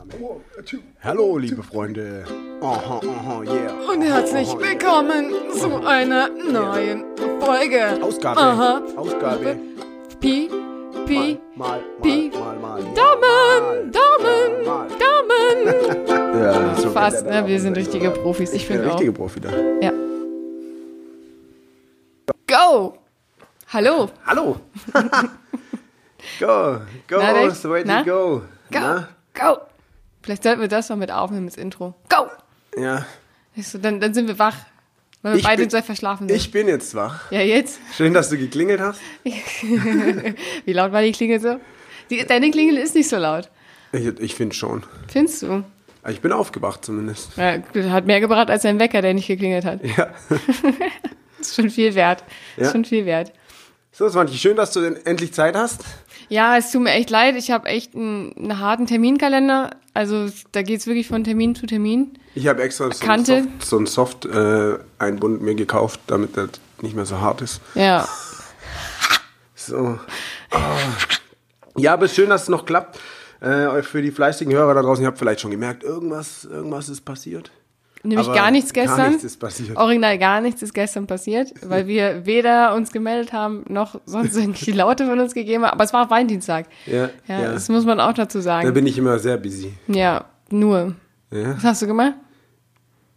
Aufnahme. Hallo, liebe Freunde. Aha, aha, yeah. Und herzlich willkommen zu einer neuen Folge. Ausgabe. Aha. Ausgabe. Pi, Pi, Mal, mal, Pi. mal, mal. Daumen, Daumen, Mal. Daumen. Ja, so Fast, ne? Wir sind richtige Profis. Ich finde der auch. richtige Profi da. Ja. Go! Hallo! Hallo. go, go, Na, way to go. Go! Na? Go! Vielleicht sollten wir das noch mit aufnehmen, das Intro. Go! Ja. So, dann, dann sind wir wach. Weil wir Ich beide bin- sehr verschlafen sind. Ich bin jetzt wach. ja, jetzt? Schön, dass du geklingelt hast. Wie laut war die Klingel so? Die, deine Klingel ist nicht so laut. Ich, ich finde schon. Findest du? Ich bin aufgewacht zumindest. Ja, hat mehr gebracht als ein Wecker, der nicht geklingelt hat. Ja. Ist schon viel wert. Ist Ja. schon viel wert. So, Swanti, schön, dass du endlich Zeit hast. Ja, es tut mir echt leid. Ich habe echt einen, einen harten Terminkalender. Also da geht's wirklich von Termin zu Termin. Ich habe extra so Kante. einen Soft, so einen Soft äh, Einbund mir gekauft, damit das nicht mehr so hart ist. Ja. So. Ah. Ja, aber es ist schön, dass es noch klappt. Äh, für die fleißigen Hörer da draußen, ihr habt vielleicht schon gemerkt, irgendwas, irgendwas ist passiert. Nämlich Aber gar nichts gestern. Gar nichts ist passiert. Original gar nichts ist gestern passiert, weil wir weder uns gemeldet haben, noch sonst irgendwelche Laute von uns gegeben haben. Aber es war Valentinstag. Ja, Ja, ja. das muss man auch dazu Da sagen. bin ich immer sehr busy. Ja, nur. Ja. Was hast du gemacht?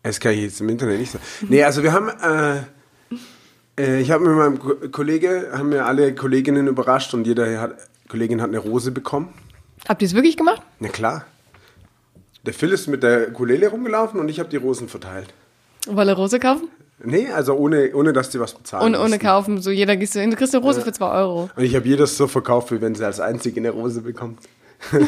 Das kann ich jetzt im Internet nicht sagen. Nee, also wir haben, äh, äh, ich habe mit meinem Ko Kollege, haben wir alle Kolleginnen überrascht und jede hat, Kollegin hat eine Rose bekommen. Habt ihr es wirklich gemacht? Na klar. Der Phil ist mit der Ukulele rumgelaufen und ich habe die Rosen verteilt. Wolle Rose kaufen? Nee, also ohne, ohne dass die was bezahlen Ohne, ohne kaufen. So jeder gehst du kriegst eine Rose für 2 Euro. Und ich habe jedes so verkauft, wie wenn sie als einzige eine Rose bekommt.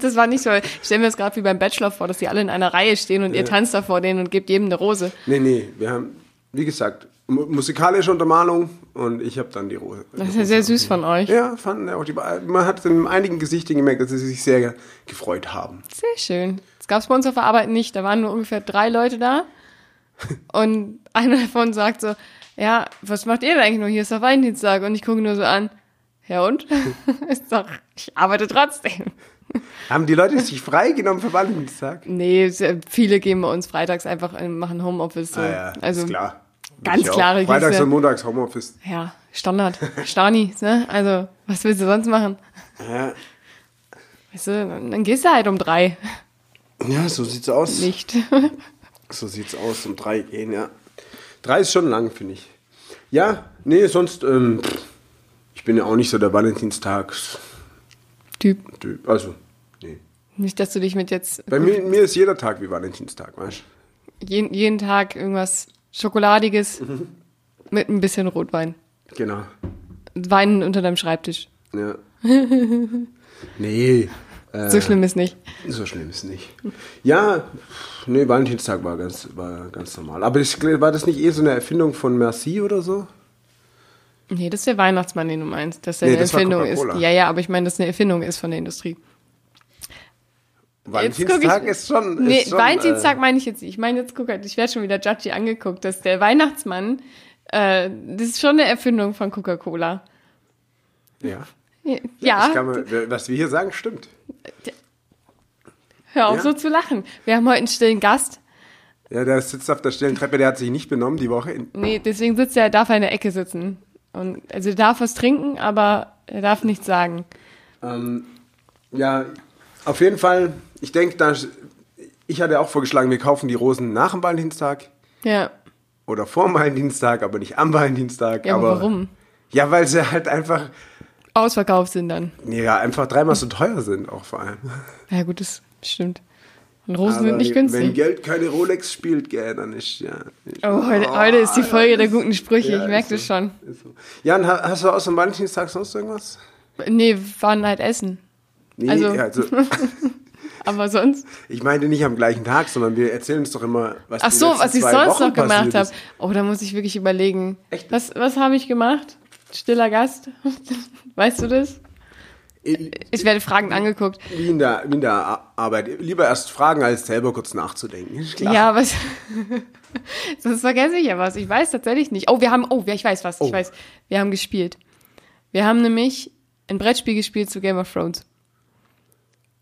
Das war nicht so. Ich stelle mir das gerade wie beim Bachelor vor, dass die alle in einer Reihe stehen und ihr tanzt da vor denen und gebt jedem eine Rose. Nee, nee, wir haben, wie gesagt, musikalische Untermalung und ich habe dann die Rose. Das ist ja sehr süß von euch. Ja, fanden auch die, man hat in einigen Gesichtern gemerkt, dass sie sich sehr gefreut haben. Sehr schön. Das gab es bei uns auf der Arbeit nicht. Da waren nur ungefähr drei Leute da. Und einer davon sagt so, ja, was macht ihr denn eigentlich nur? Hier ist doch Valentinstag. Und ich gucke nur so an. Ja und? ist doch, ich arbeite trotzdem. Haben die Leute sich freigenommen für Valentinstag? Nee, viele gehen bei uns freitags einfach, machen Homeoffice. So. Ah ja, also, ist klar. Ganz klare Freitags Geste. und montags Homeoffice. Ja, Standard. Stani, ne? Also, was willst du sonst machen? Ja, Weißt du, dann gehst du halt um drei. ja so sieht's aus. Nicht. So sieht's aus, um drei gehen, ja. Drei ist schon lang, finde ich. Ja, nee, sonst, ähm, ich bin ja auch nicht so der Valentinstags-Typ. Typ. Also, nee. Nicht, dass du dich mit jetzt Bei mir, mir ist jeder Tag wie Valentinstag, weißt jeden, jeden Tag irgendwas Schokoladiges Mhm. mit ein bisschen Rotwein. Genau. Weinen unter deinem Schreibtisch. Ja. nee. Äh, So schlimm ist nicht. So schlimm ist nicht. Ja, nee, Valentinstag war ganz, war ganz normal. Aber ich, war das nicht eh so eine Erfindung von Merci oder so? Nee, das ist der Weihnachtsmann, den du meinst. Dass der Nee, eine das Erfindung ist. Ja, ja, aber ich meine, dass eine Erfindung ist von der Industrie. Valentinstag ich- ist schon. Nee, ist schon, Valentinstag meine ich jetzt nicht. Ich meine, jetzt guck halt, ich werde schon wieder judgy angeguckt, dass der Weihnachtsmann, äh, das ist schon eine Erfindung von Coca-Cola. Äh, ja. Ja, man, was wir hier sagen, stimmt. hör auf Ja. so zu lachen. Wir haben heute einen stillen Gast. Ja, der sitzt auf der stillen Treppe, der hat sich nicht benommen die Woche. Nee, deswegen sitzt er, darf er in der Ecke sitzen. Und, also er darf was trinken, aber er darf nichts sagen. ähm, ja, auf jeden Fall, ich denke, da, ich hatte auch vorgeschlagen, wir kaufen die Rosen nach dem Valentinstag Ja. oder vor dem Valentinstag, aber nicht am Valentinstag. Ja, aber warum? Ja, weil sie halt einfach, Ausverkauft sind dann. ja, einfach dreimal so teuer sind, auch vor allem. Ja, gut, das stimmt. Und Rosen Aber sind nicht Wenn günstig. Geld keine Rolex spielt, gell, dann ist ja. Ist, Oh, heute, heute ist die Folge der guten Sprüche, Ja, ich merke das schon. so. Ja, und ha- hast du außer dem Valentinstag sonst irgendwas? Nee, waren halt essen. Nee, Also- also Aber sonst. ich meine nicht am gleichen Tag, sondern wir erzählen uns doch immer, was Ach so, was ich sonst Wochen noch gemacht habe. Oh, da muss ich wirklich überlegen. Echt? Was, was habe ich gemacht? Stiller Gast? weißt du das? In- Ich werde fragend angeguckt. Wie in, der, wie in der Ar- Arbeit. Lieber erst fragen, als selber kurz nachzudenken. Klar. Ja, was? Sonst vergesse ich ja was. Ich weiß tatsächlich nicht. Oh, wir haben, oh, ja, ich weiß was. Oh. Ich weiß. Wir haben gespielt. Wir haben nämlich ein Brettspiel gespielt zu Game of Thrones.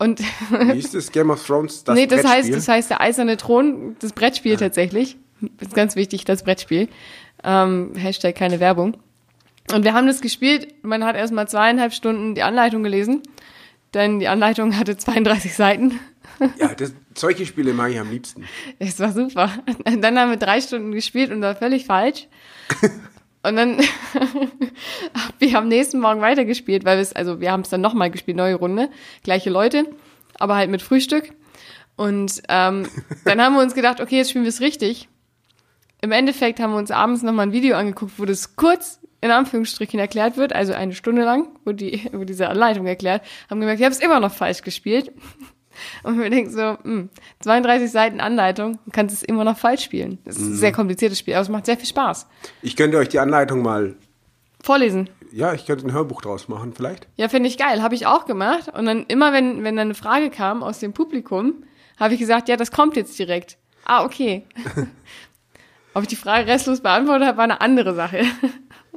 Und Wie ist das? Game of Thrones? Das nee, das heißt, das heißt der eiserne Thron, das Brettspiel tatsächlich. Das ist ganz wichtig, das Brettspiel. Ähm, Hashtag keine Werbung. Und wir haben das gespielt. Man hat erstmal zweieinhalb Stunden die Anleitung gelesen. Denn die Anleitung hatte 32 Seiten. Ja, das, solche Spiele mag ich am liebsten. Es war super. Und dann haben wir drei Stunden gespielt und war völlig falsch. Und dann wir haben nächsten Morgen weitergespielt, weil wir es, also wir haben es dann nochmal gespielt, neue Runde, gleiche Leute, aber halt mit Frühstück. Und ähm, dann haben wir uns gedacht, okay, jetzt spielen wir es richtig. Im Endeffekt haben wir uns abends nochmal ein Video angeguckt, wo das kurz in Anführungsstrichen erklärt wird, also eine Stunde lang, wo, die, wo diese Anleitung erklärt, haben gemerkt, ich habe es immer noch falsch gespielt. Und wir denken so, hm, 32 Seiten Anleitung, du kannst es immer noch falsch spielen. Das ist ein sehr kompliziertes Spiel, aber es macht sehr viel Spaß. Ich könnte euch die Anleitung mal, Vorlesen. ja, ich könnte ein Hörbuch draus machen, vielleicht. Ja, finde ich geil. Habe ich auch gemacht. Und dann immer, wenn, wenn dann eine Frage kam aus dem Publikum, habe ich gesagt, ja, das kommt jetzt direkt. Ah, okay. Ob ich die Frage restlos beantwortet habe, war eine andere Sache.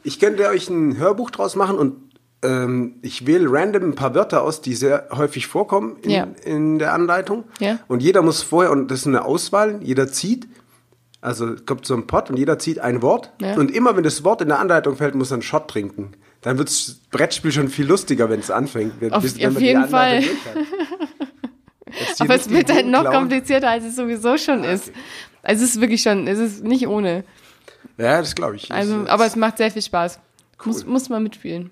Ich könnte euch ein Hörbuch draus machen und ähm, ich wähle random ein paar Wörter aus, die sehr häufig vorkommen in, Ja. in der Anleitung. Ja. Und jeder muss vorher, und das ist eine Auswahl, jeder zieht, also kommt so ein Pot und jeder zieht ein Wort. Ja. Und immer wenn das Wort in der Anleitung fällt, muss er einen Shot trinken. Dann wird das Brettspiel schon viel lustiger, wenn es anfängt. Wenn, Auf- bis- auf wenn die jeden hier Aber es wird halt Bogen noch klauen. komplizierter, als es sowieso schon ist. Also es ist wirklich schon, es ist nicht ohne. Ja, das glaube ich. Also, aber es macht sehr viel Spaß. Muss, muss man mitspielen.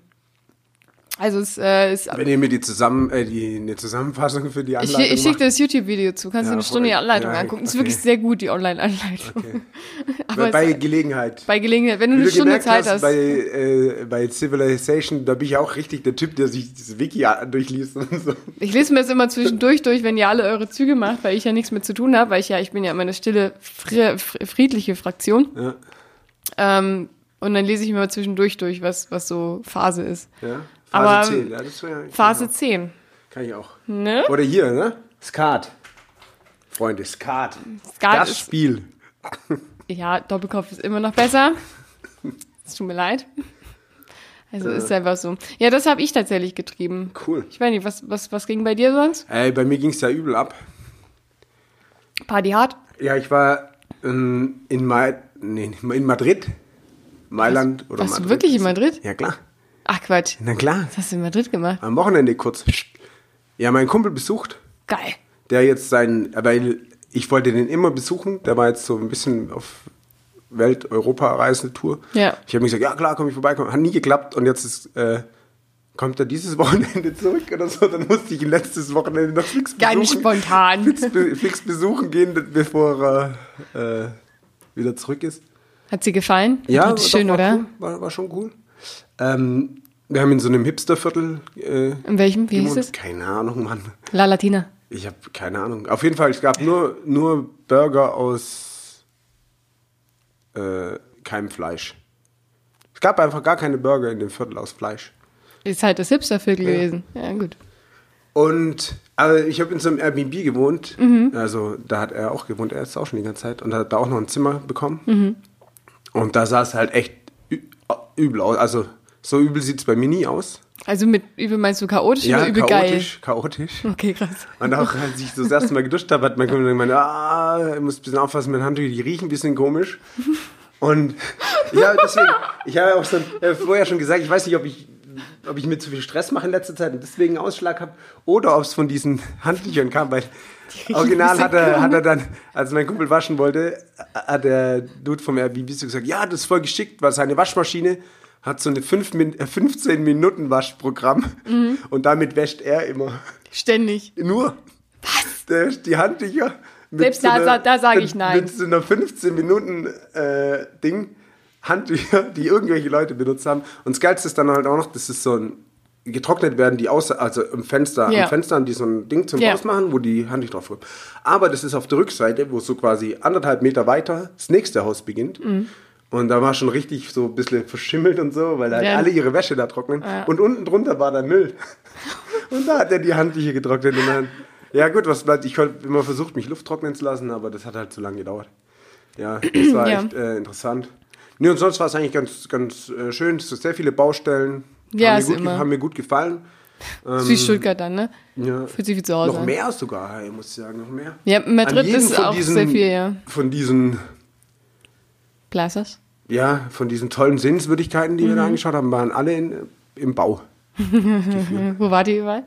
Also es äh, ist. wenn ihr mir die zusammen, äh, die, eine Zusammenfassung für die Ich, Anleitung ich schicke macht, dir das YouTube-Video zu. Kannst Ja, du eine Stunde die. Anleitung Ja, angucken. Ist okay. wirklich sehr gut, die Online-Anleitung. Okay. Aber bei, es, Gelegenheit. bei Gelegenheit, wenn du Wie eine du Stunde Zeit hast, hast. bei, äh, bei Civilization, da bin ich auch richtig der Typ, der sich das Wiki durchliest und so. Ich lese mir das immer zwischendurch durch, wenn ihr alle eure Züge macht, weil ich ja nichts mehr zu tun habe, weil ich ja, ich bin ja immer eine stille, fri- fri- friedliche Fraktion. Ja, Ähm, und dann lese ich mir mal zwischendurch durch, was, was so Phase ist. ja. Aber, Phase 10, ja, das wär, Phase 10. Kann ich auch. Ne? Oder hier, ne? Skat. Freunde, Skat. Skat das ist- Spiel. Ja, Doppelkopf ist immer noch besser. Es tut mir leid. Also ist einfach so. Ja, das habe ich tatsächlich getrieben. Cool. Ich weiß nicht, was, was, was ging bei dir sonst? Ey, bei mir ging es ja übel ab. Party hart? Ja, ich war ähm, in, Ma nee, in Madrid. Mailand oder warst du Madrid. wirklich in Madrid? Ja, klar. Ach Quatsch. Na klar. Was hast du in Madrid gemacht? Am Wochenende kurz. Ja, meinen Kumpel besucht. Geil. der jetzt sein, weil ich wollte den immer besuchen, der war jetzt so ein bisschen auf Welt-Europa-Reisetour. Ja. Ich habe mir gesagt, ja klar, komm ich vorbei, komm. hat nie geklappt und jetzt ist, äh, kommt er dieses Wochenende zurück oder so, dann musste ich ihn letztes Wochenende noch fix besuchen. Ganz spontan. Fix, be besuchen gehen, bevor er äh, wieder zurück ist. Hat sie gefallen? Ja, ist schön, war oder? Cool, war, war schon cool. Ähm, wir haben in so einem Hipsterviertel äh, In welchem? Wie hieß es? Keine Ahnung, Mann. La Latina. Ich habe keine Ahnung. Auf jeden Fall, es gab nur, nur Burger aus äh, keinem Fleisch. Es gab einfach gar keine Burger in dem Viertel aus Fleisch. Ist halt das Hipsterviertel gewesen. Ja, gut. Und also ich habe in so einem Airbnb gewohnt. Mhm. Also da hat er auch gewohnt. Er ist auch schon die ganze Zeit. Und hat da auch noch ein Zimmer bekommen. Mhm. Und da sah es halt echt übel aus. Also so übel sieht es bei mir nie aus. Also mit übel meinst du chaotisch oder übel chaotisch, chaotisch. geil? Okay, krass. Und auch als ich so das erste Mal geduscht habe, hat mein Kumpel gemeint, ah, ich muss ein bisschen aufpassen mit Handtüchern, die riechen ein bisschen komisch. Und ja, deswegen, ich habe ja auch schon, äh, vorher schon gesagt, ich weiß nicht, ob ich, ob ich mir zu viel Stress mache in letzter Zeit und deswegen einen Ausschlag habe oder ob es von diesen Handtüchern kam, weil original hat er, hat er dann, als mein Kumpel waschen wollte, hat der Dude vom Airbnb so gesagt, ja, das ist voll geschickt, weil seine Waschmaschine hat so eine 5 Min äh, 15 Minuten Waschprogramm und damit wäscht er immer. Ständig. Nur. Was? Der, die Handtücher. Selbst da sa- da sag ich nein. Mit so einer 15 Minuten äh, Ding. Handtücher, die irgendwelche Leute benutzt haben. Und das Geilste ist dann halt auch noch, das ist so ein getrocknet werden die außer also im Fenster Ja. am Fenster haben die so ein Ding zum Ja. Ausmachen, wo die Handtücher drauf kommen. Aber das ist auf der Rückseite, wo so quasi anderthalb Meter weiter das nächste Haus beginnt. Mhm. Und da war schon richtig so ein bisschen verschimmelt und so, weil halt Ja. alle ihre Wäsche da trocknen. Ja. Und unten drunter war der Müll. Und da hat er die Handtücher getrocknet. Und dann, ja gut, was bleibt? Ich habe immer versucht, mich Luft trocknen zu lassen, aber das hat halt zu lange gedauert. Ja, das war Ja. echt äh, interessant. Nee, und sonst war es eigentlich ganz, ganz äh, schön. Es sind sehr viele Baustellen. Ja, haben, mir gut, immer. haben mir gut gefallen. Ist wie Stuttgart dann, ne? Ja. Fühlt sich wie zu Hause Noch mehr sogar, ich muss sagen, noch mehr. Ja, Madrid ist auch diesen- sehr viel, ja. Von diesen, Plazas. ja, von diesen tollen Sehenswürdigkeiten, die wir Mhm. da angeschaut haben, waren alle in, im Bau. Wo war die überall?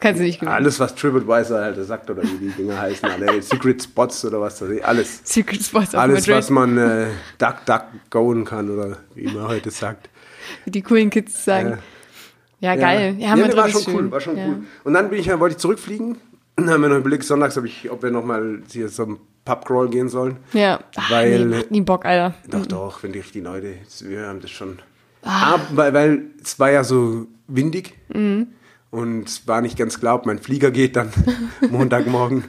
Kannst du nicht genau. Alles, was TripAdvisor halt sagt oder wie die Dinger heißen, alle Secret Spots oder was weiß ich, alles. Secret Spots Alles, Madrid. was man äh, duck, duck, goen kann oder wie man heute sagt. Wie die coolen Kids sagen. Ja, geil. Ja, ja Madrid war ist schon schön. cool, war schon ja. cool. Und dann bin ich, wollte ich zurückfliegen. Dann haben wir noch überlegt, sonntags, ob, ich, ob wir nochmal hier zum Pubcrawl gehen sollen. Ja. Ach, Weil- nee, nie Bock, Alter. Doch, doch, wenn die richtigen Leute, wir haben das schon. Ah, weil, weil es war ja so windig und es war nicht ganz klar, ob mein Flieger geht dann Montagmorgen.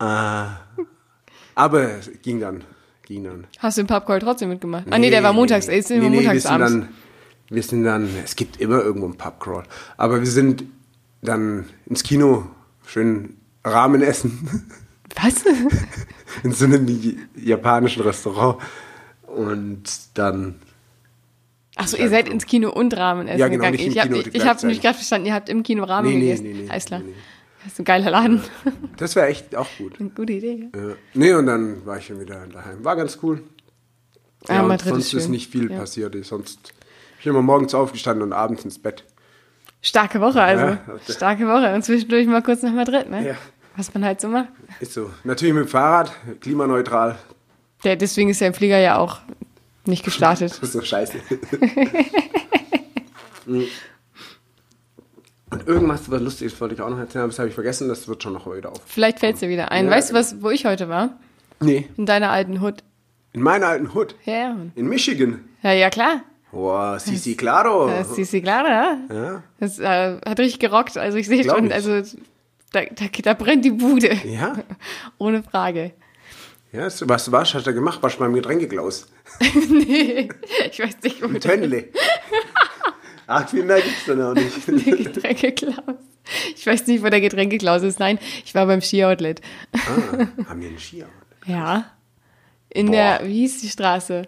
äh, aber es ging dann, ging dann. Hast du den Pubcall trotzdem mitgemacht? ah, nee, der war montags. Nee, nee, montags wir sind. Dann, wir sind dann, es gibt immer irgendwo einen Pubcrawl, aber wir sind dann ins Kino, schön Ramen essen. Was? in so einem japanischen Restaurant. Und dann, Ach so, ihr seid ins Kino und Ramen essen Ja, genau, gegangen. ich habe ich, ich hab nämlich gerade verstanden, ihr habt im Kino Ramen Nee, nee, gegessen. nee, nee, Alles klar. nee. Das ist ein geiler Laden. das wäre echt auch gut. Eine gute Idee. Ja. Ja. Nee, und dann war ich schon wieder daheim. War ganz cool. Ah, Ja, und Madrid sonst ist ist, nicht viel Ja. passiert. Sonst bin ich immer morgens aufgestanden und abends ins Bett. Starke Woche also. Ja. Starke Woche. Und zwischendurch mal kurz nach Madrid, ne? Ja. Was man halt so macht. Ist so. Natürlich mit dem Fahrrad, klimaneutral. Der, deswegen ist der Flieger ja auch nicht gestartet. Das ist so scheiße. und irgendwas, was Lustiges wollte ich auch noch erzählen, aber das habe ich vergessen, das wird schon noch wieder auf. Vielleicht fällt es dir wieder ein. Ja, weißt du, was, wo ich heute war? Nee, In deiner alten Hut. in meiner alten Hut, Ja, ja. in Michigan. Ja, ja, klar. Boah, sí, sí, claro. Die klar, ja? Ja, Das äh, hat richtig gerockt. Also ich sehe schon, also da, da, da brennt die Bude. ja. Ohne Frage. Ja, was warst, hast du gemacht? Warst du beim Getränkeklaus? nee, ich weiß nicht, wo Im der Tönnle. Ach, viel mehr gibt's dann auch nicht. Getränkeklaus. Ich weiß nicht, wo der Getränkeklaus ist. Nein, ich war beim Ski-Outlet. Ah, haben wir einen Skier? Ja. In Boah. der, wie hieß die Straße?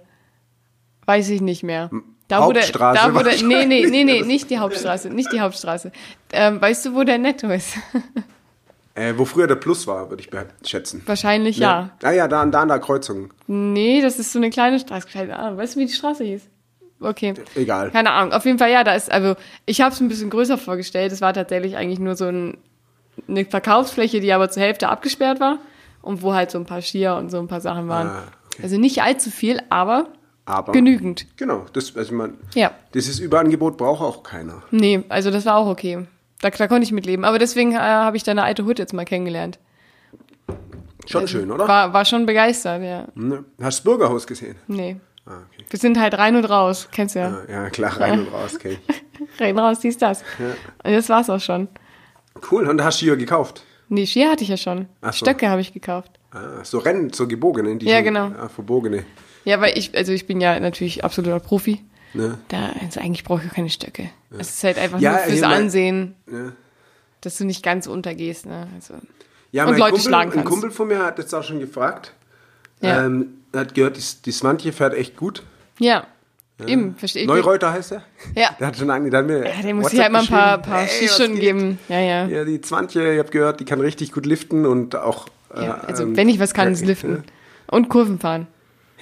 Weiß ich nicht mehr. Da, Hauptstraße da, der, nee, nee, nee, nee, nicht die Hauptstraße, nicht die Hauptstraße. Ähm, weißt du, wo der Netto ist? Äh, wo früher der Plus war, würde ich schätzen. Wahrscheinlich ja. Ah ja, da, da an der Kreuzung. Nee, das ist so eine kleine Straße. Keine Ahnung. Weißt du, wie die Straße hieß? Okay. Egal. Keine Ahnung. Auf jeden Fall, ja, da ist, also, ich habe es ein bisschen größer vorgestellt. Es war tatsächlich eigentlich nur so ein, eine Verkaufsfläche, die aber zur Hälfte abgesperrt war. Und wo halt so ein paar Skier und so ein paar Sachen waren. Ah, okay. Also nicht allzu viel, aber Aber. genügend. Genau, das, also man, Ja. dieses Überangebot braucht auch keiner. Nee, also das war auch okay. Da, da konnte ich mitleben. Aber deswegen äh, habe ich deine alte Hut jetzt mal kennengelernt. Schon schön, oder? War, war schon begeistert, ja. Ne? Hast du das Bürgerhaus gesehen? Nee. Ah, okay. Wir sind halt rein und raus. Kennst du ja. Ah, ja, klar, rein und raus, okay. Rein, raus, dies, das. Und das war's auch schon. Cool, und da hast du hier gekauft. Nee, Skier hatte ich ja schon. Ach so. Stöcke habe ich gekauft. Ah, so Rennen, so gebogene. Die Ja, genau. Ah, verbogene. Ja, weil ich, also ich bin ja natürlich absoluter Profi. Ne? Da, also eigentlich brauche ich keine Stöcke. Es ist halt einfach Ja, nur fürs ich mein- Ansehen, Ja. dass du nicht ganz untergehst. Ne? Also, Ja, Und Leute Kumpel, schlagen ein kannst. Kumpel von mir hat jetzt auch schon gefragt. Ja. Ähm, er hat gehört, die, die Swantje fährt echt gut. ja, eben, verstehe ich. Neureuter heißt er? Ja. Der hat schon ange, der hat mir Ja, der muss sich halt mal ein paar, paar "Hey, geht?" geben. Ja, ja. Ja, die Zwantje, ich habe gehört, die kann richtig gut liften und auch. ja äh, also, ähm, wenn ich was kann, ist liften. Und Kurven fahren.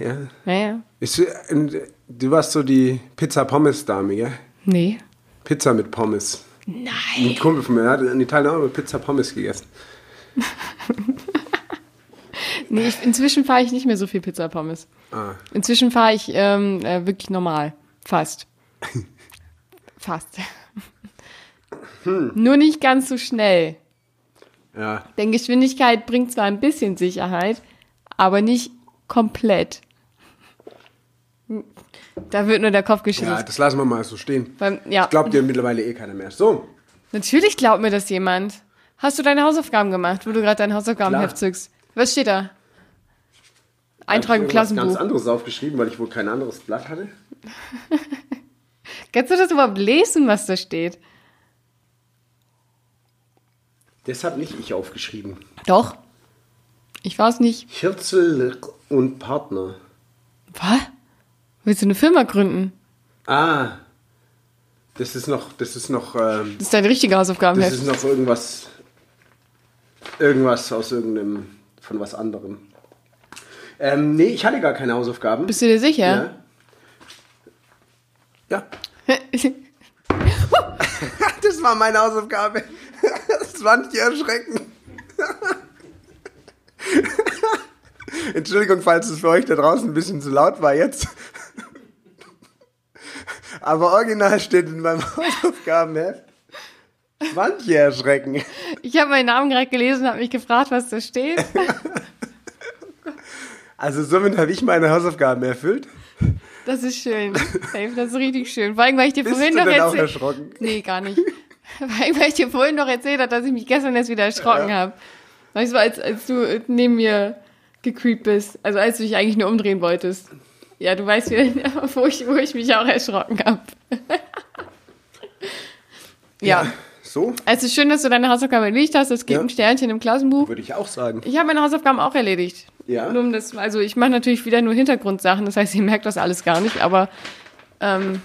Ja. Naja. Ist, äh, du warst so die Pizza-Pommes-Dame, gell? Nee. Pizza mit Pommes. Nein. Ein Kumpel von mir hat in Italien auch immer Pizza-Pommes gegessen. Nee, ich, inzwischen fahre ich nicht mehr so viel Pizza Pommes. Ah. Inzwischen fahre ich ähm, äh, wirklich normal. Fast. Fast. Hm. Nur nicht ganz so schnell. Ja, Denn Geschwindigkeit bringt zwar ein bisschen Sicherheit, aber nicht komplett. Da wird nur der Kopf ja, geschüttelt. das lassen wir mal so stehen. Beim, ja, Ich glaube dir mittlerweile eh keiner mehr. So, natürlich glaubt mir das jemand. Hast du deine Hausaufgaben gemacht, wo du gerade dein Hausaufgabenheft zückst? Was steht da? Eintrag im Ich hab was ganz Klassenbuch. anderes aufgeschrieben, weil ich wohl kein anderes Blatt hatte. Kannst du das überhaupt lesen, was da steht? Das habe nicht ich aufgeschrieben. Doch. Ich war es nicht. Hirzel und Partner. Was? Willst du eine Firma gründen? Ah. Das ist noch, das ist noch, ähm, Das ist deine richtige das Hausaufgabenheft. ist noch irgendwas, irgendwas aus irgendeinem, von was anderem. Ähm, nee, ich hatte gar keine Hausaufgaben. Bist du dir sicher? Ja. ja. Das war meine Hausaufgabe. Das war nicht erschreckend. Entschuldigung, falls es für euch da draußen ein bisschen zu laut war jetzt. Aber original steht in meinem Hausaufgabenheft. Manche erschrecken. Ich habe meinen Namen gerade gelesen und habe mich gefragt, was da steht. Also somit habe ich meine Hausaufgaben erfüllt. Das ist schön. Dave, das ist richtig schön. Vor allem, weil ich dir Bist vorhin du noch denn auch erzählt erschrocken? Nee, gar nicht. Vor allem, weil ich dir vorhin noch erzählt habe, dass ich mich gestern erst wieder erschrocken habe. Weißt du, als, als du neben mir gecreept bist. Also als du dich eigentlich nur umdrehen wolltest. Ja, du weißt, wo, ich, wo ich mich auch erschrocken habe. ja. So, Es ist schön, dass du deine Hausaufgaben erledigt hast. Es gibt Ja. ein Sternchen im Klassenbuch. würde ich auch sagen. Ich habe meine Hausaufgaben auch erledigt. Ja. Nur um das, also ich mache natürlich wieder nur Hintergrundsachen, das heißt, ihr merkt das alles gar nicht, aber ähm,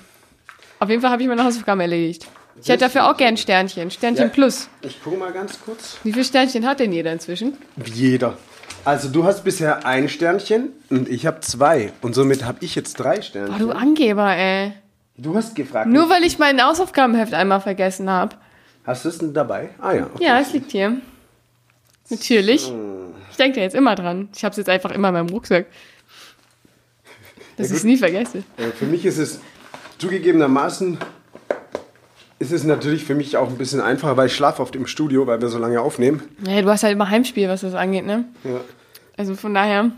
auf jeden Fall habe ich meine Hausaufgaben erledigt. Ich hätte dafür auch gern Sternchen. Sternchen Ja. plus. Ich gucke mal ganz kurz. Wie viele Sternchen hat denn jeder inzwischen? Jeder. Also du hast bisher ein Sternchen und ich habe zwei. Und somit habe ich jetzt drei Oh, Sternchen. du Angeber, ey. Du hast gefragt. Nur weil ich mein Hausaufgabenheft einmal vergessen habe. Hast du es denn dabei? Ah ja. Okay. Ja, es liegt hier. Natürlich. Ich denke da jetzt immer dran. Ich habe es jetzt einfach immer in meinem Rucksack. Dass ich es nie vergesse. Äh, Für mich ist es zugegebenermaßen ist es natürlich für mich auch ein bisschen einfacher, weil ich schlafe oft im Studio, weil wir so lange aufnehmen. Ja, du hast halt immer Heimspiel, was das angeht, ne? Ja. Also von daher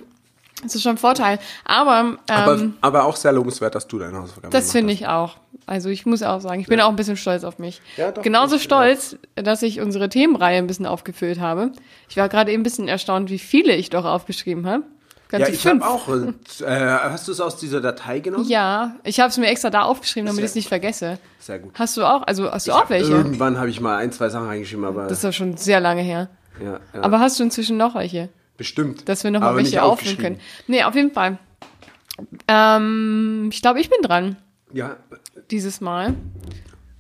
ist es schon ein Vorteil. Aber, ähm, Aber, aber auch sehr lobenswert, dass du deine Hausaufgaben das finde hast. ich auch. Also ich muss auch sagen, ich bin auch ein bisschen stolz auf mich. Ja, doch, Genauso stolz, dass ich unsere Themenreihe ein bisschen aufgefüllt habe. Ich war gerade eben ein bisschen erstaunt, wie viele ich doch aufgeschrieben habe. Ja, Ganze ich fünf. habe auch. Äh, hast du es aus dieser Datei genommen? Ja, ich habe es mir extra da aufgeschrieben, damit ich es nicht vergesse. Sehr gut. Hast du auch? Also hast du Ich auch welche? Irgendwann habe ich mal ein, zwei Sachen reingeschrieben, aber Das ist doch schon sehr lange her. ja, ja, Aber hast du inzwischen noch welche? bestimmt. Dass wir nochmal Aber welche aufgeschrieben. können. Nee, auf jeden Fall. Ähm, ich glaube, ich bin dran Ja, dieses Mal.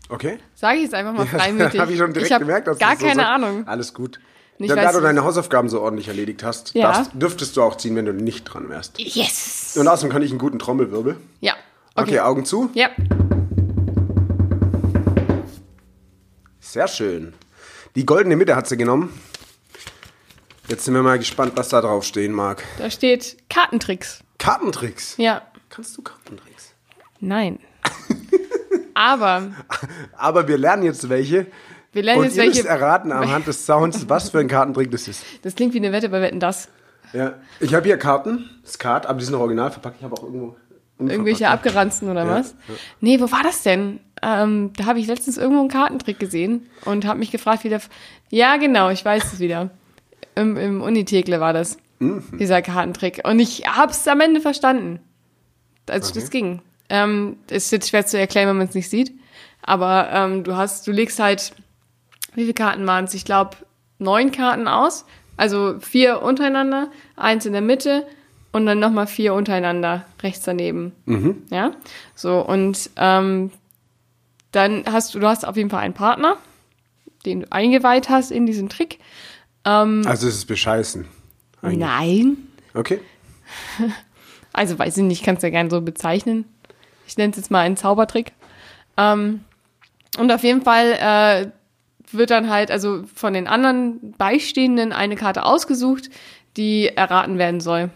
okay. Sage ich jetzt einfach mal freimütig. habe ich schon direkt hab gemerkt, dass gar du so keine sagst. Ahnung. Alles gut. Ich Ja, da du nicht. deine Hausaufgaben so ordentlich erledigt hast, Ja. darfst, dürftest du auch ziehen, wenn du nicht dran wärst. Yes! Und außerdem kann ich einen guten Trommelwirbel. Ja. Okay, Augen zu. Ja. Sehr schön. Die goldene Mitte hat sie genommen. Jetzt sind wir mal gespannt, was da drauf stehen mag. Da steht Kartentricks. Kartentricks. Ja. Kannst du Kartentricks? Nein. Aber Aber wir lernen jetzt welche. Wir lernen Und jetzt ihr müsst erraten anhand des Sounds, was für ein Kartentrick das ist. Das klingt wie eine Wette bei Wetten das. Ja. Ich habe hier Karten, Skat, aber die sind noch original verpackt. Ich habe auch irgendwo Irgendwelche abgeranzten oder Ja, was? Nee, wo war das denn? Ähm, da habe ich letztens irgendwo einen Kartentrick gesehen und habe mich gefragt, wie der. F ja, genau, ich weiß es wieder. Im, im Unitekle war das. Mhm. Dieser Kartentrick. Und ich habe es am Ende verstanden. Also Okay. das ging. Ähm, ist jetzt schwer zu erklären, wenn man es nicht sieht. Aber ähm, du hast, du legst halt, wie viele Karten waren es? Ich glaube, neun Karten aus. Also vier untereinander, eins in der Mitte und dann nochmal vier untereinander rechts daneben. Ja. So, und ähm, dann hast du, du hast auf jeden Fall einen Partner, den du eingeweiht hast in diesen Trick. Also es ist bescheißen. Eigentlich. Nein. Okay. Also weiß ich nicht, kannst du ja gerne so bezeichnen. Ich nenne es jetzt mal einen Zaubertrick. Ähm, und auf jeden Fall äh, wird dann halt also von den anderen Beistehenden eine Karte ausgesucht, die erraten werden soll.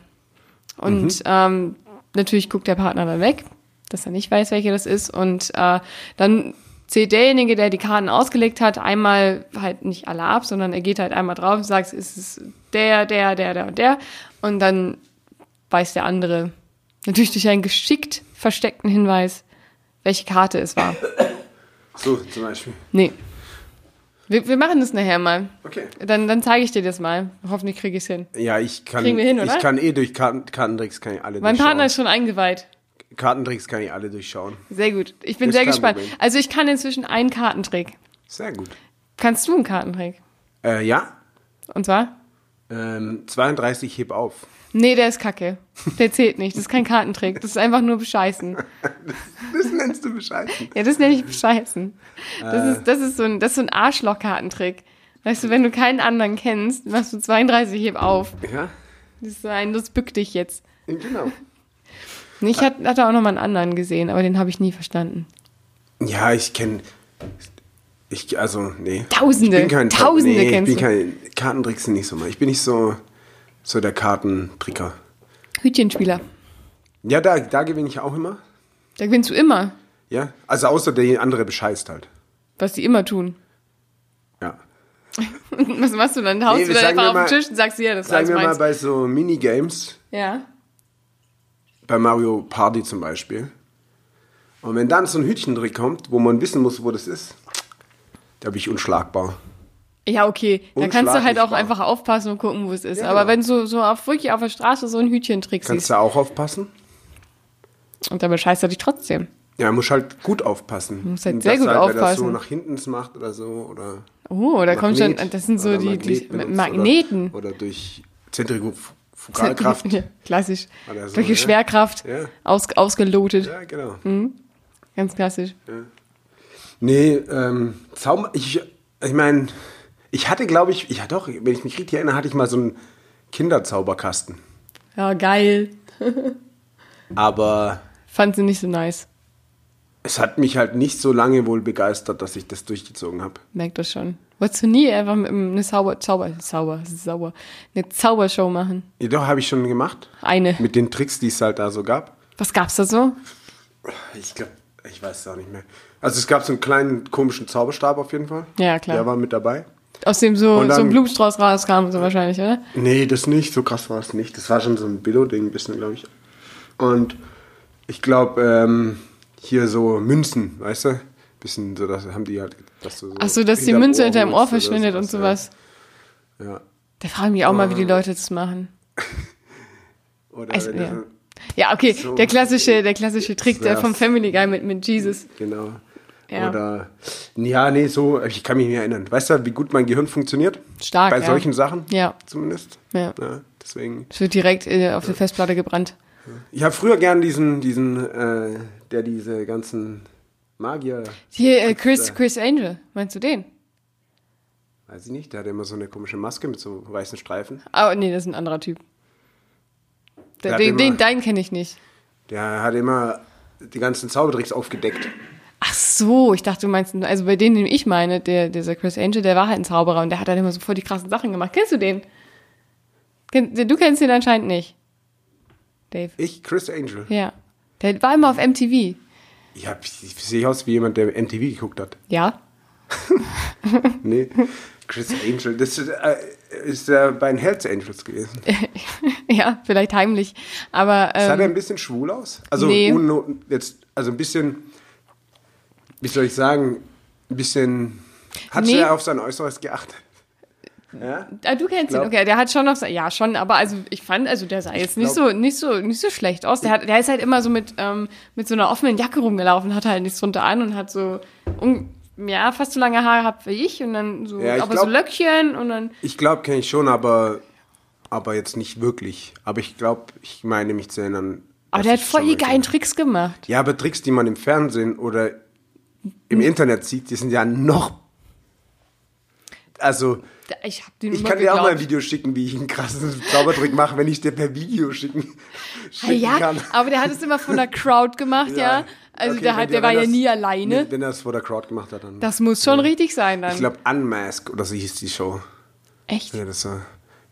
Und ähm, natürlich guckt der Partner dann weg, dass er nicht weiß, welche das ist. Und äh, dann zählt derjenige, der die Karten ausgelegt hat, einmal halt nicht alle ab, sondern er geht halt einmal drauf und sagt, ist es der, der, der, der und der. Und dann weiß der andere natürlich durch einen geschickt versteckten Hinweis, welche Karte es war. So zum Beispiel. Nee. Wir, wir machen das nachher mal. Okay. Dann, dann zeige ich dir das mal. Hoffentlich kriege ich es hin. Ja, ich kann. Kriegen wir hin, oder? Ich kann eh durch Karten, Kartentricks kann ich alle Mein. Partner ist schon eingeweiht. Kartentricks kann ich alle durchschauen. Sehr gut. Ich bin Ist sehr gespannt. Problem. Also ich kann inzwischen einen Kartentrick. Sehr gut. Kannst du einen Kartentrick? Äh, ja. Und zwar? Ähm, 32 heb auf. Nee, der ist kacke. Der zählt nicht. Das ist kein Kartentrick. Das ist einfach nur bescheißen. Das nennst du Bescheid. Ja, das nenne ich bescheißen. Das, Äh. ist, das, ist so ein, das ist so ein Arschloch-Kartentrick. Weißt du, wenn du keinen anderen kennst, machst du 32 heb auf. Ja, Das ist so ein, das bück dich jetzt. genau. Ich hatte, hatte auch noch mal einen anderen gesehen, aber den habe ich nie verstanden. Ja, ich kenne. Ich, also, nee. Tausende, Ich bin kein Tausende nee, ich kennst bin du. kein Kartentricks sind nicht so mal. Ich bin nicht so, so der Kartentricker. Hütchenspieler. Ja, da, da gewinne ich auch immer. Da gewinnst du immer, Ja, also außer der andere bescheißt halt. was die immer tun. Ja. Was machst du dann? Haust Nee, du dann einfach auf den mal- Tisch und sagst, ja, das Sagen wir mal bei so Minigames, Ja. bei Mario Party zum Beispiel. Und wenn dann so ein Hütchentrick kommt, wo man wissen muss, wo das ist, da bin ich unschlagbar. Ja, okay. Da kannst du halt auch einfach aufpassen und gucken, wo es ist. Ja, Aber genau. wenn du so auf, wirklich auf der Straße so ein Hütchentrick Kannst siehst, du auch aufpassen? und dann bescheißt er dich trotzdem. Ja, muss halt gut aufpassen. Muss halt sehr gut halt, Wenn das so aufpassen. nach hinten macht oder so, oder Oh, da kommt schon, das sind so die, die Magneten. Oder, oder durch Zentrifugalkraft. Ja, klassisch. So, Durch ja. Schwerkraft Ja. aus, ausgelotet. ja, genau. Ganz klassisch. Nee, ähm, Zauber, ich, ich meine, ich hatte, glaube ich, ja doch, wenn ich mich richtig erinnere, hatte ich mal so einen Kinderzauberkasten. Ja, geil. Aber Fand sie nicht so nice. es hat mich halt nicht so lange wohl begeistert, dass ich das durchgezogen habe. Merkt das schon. Wolltest du nie einfach eine Zauber, Zauber, Zauber, sauber, eine Zaubershow machen? Jedoch habe ich schon gemacht. Eine. Mit den Tricks, die es halt da so gab. Was gab's da so? Ich glaube, ich weiß es auch nicht mehr. Also es gab so einen kleinen komischen Zauberstab auf jeden Fall. Ja, klar. Der war mit dabei. Aus dem so, dann- so ein Blumenstrauß rauskam, so wahrscheinlich, oder? Nee, das nicht. So krass war es nicht. Das war schon so ein Billo-Ding, ein bisschen, glaube ich. Und ich glaube, ähm, hier so Münzen, weißt du? Bisschen so, das haben die halt. Dass so Ach so, dass die Münze hinter deinem Ohr verschwindet und sowas. Ja. ja. Da frage ich mich auch mal, wie die Leute das machen. Oder Also, ja. Ja, okay, So. der klassische, der klassische Trick der vom Family Guy mit, mit Jesus. Genau. Ja. Oder, ja, nee, so, ich kann mich nicht erinnern. Weißt du, wie gut mein Gehirn funktioniert? Stark, Bei ja. solchen Sachen? Ja. Zumindest. Ja. ja deswegen. Es wird direkt äh, auf die Festplatte gebrannt. Ich habe früher gern diesen, diesen, äh, der diese ganzen Magier, Hier, äh, Chris, Chris Angel, meinst du den? weiß ich nicht, der hatte immer so eine komische Maske mit so weißen Streifen. Oh, nee, das ist ein anderer Typ. Der Der, hat den, immer- den, deinen kenne ich nicht. Der hat immer die ganzen Zaubertricks aufgedeckt. Ach so, ich dachte, du meinst, also bei dem, den ich meine, der, dieser Chris Angel, der war halt ein Zauberer und der hat halt immer so voll die krassen Sachen gemacht. Kennst du den? Du kennst den anscheinend nicht. Dave. Ich, Chris Angel. Ja. Der war immer auf MTV. Ich, hab, ich sehe aus wie jemand, der MTV geguckt hat. Ja? Nee, Chris Angel. Das ist, äh, ist äh, bei den Hells Angels gewesen. ja, vielleicht heimlich. Aber Sah der ähm, ein bisschen schwul aus? Also, nee. jetzt, also ein bisschen, wie soll ich sagen, ein bisschen, hat Nee. er auf sein Äußeres geachtet? Ja? ah, du kennst ihn, okay. Der hat schon auf ja schon, aber also ich fand, also der sah jetzt nicht so, nicht so, nicht so schlecht aus. Der hat, der ist halt immer so mit, ähm, mit so einer offenen Jacke rumgelaufen, hat halt nichts drunter an und hat so, un, ja, fast so lange Haare gehabt wie ich und dann so, Ja, aber glaub- so Löckchen und dann, Ich glaube, kenne ich schon, aber, aber jetzt nicht wirklich. Aber ich glaube, ich meine mich zu erinnern. aber der hat voll die geilen Tricks gemacht. Ja, aber Tricks, die man im Fernsehen oder im Internet sieht, die sind ja noch. Also, Ich ich kann dir auch mal ein geglaubt. Video schicken, wie ich einen krassen Zaubertrick mache, wenn ich dir per Video schicken, Ah, schicken ja, kann. aber der hat es immer von der Crowd gemacht, ja. Also Okay, der, hat, der war ja das- nie alleine. Wenn er es vor der Crowd gemacht hat, dann. Das muss schon richtig sein dann. ich glaube, Unmask oder so hieß die Show. Echt? Ja, das so,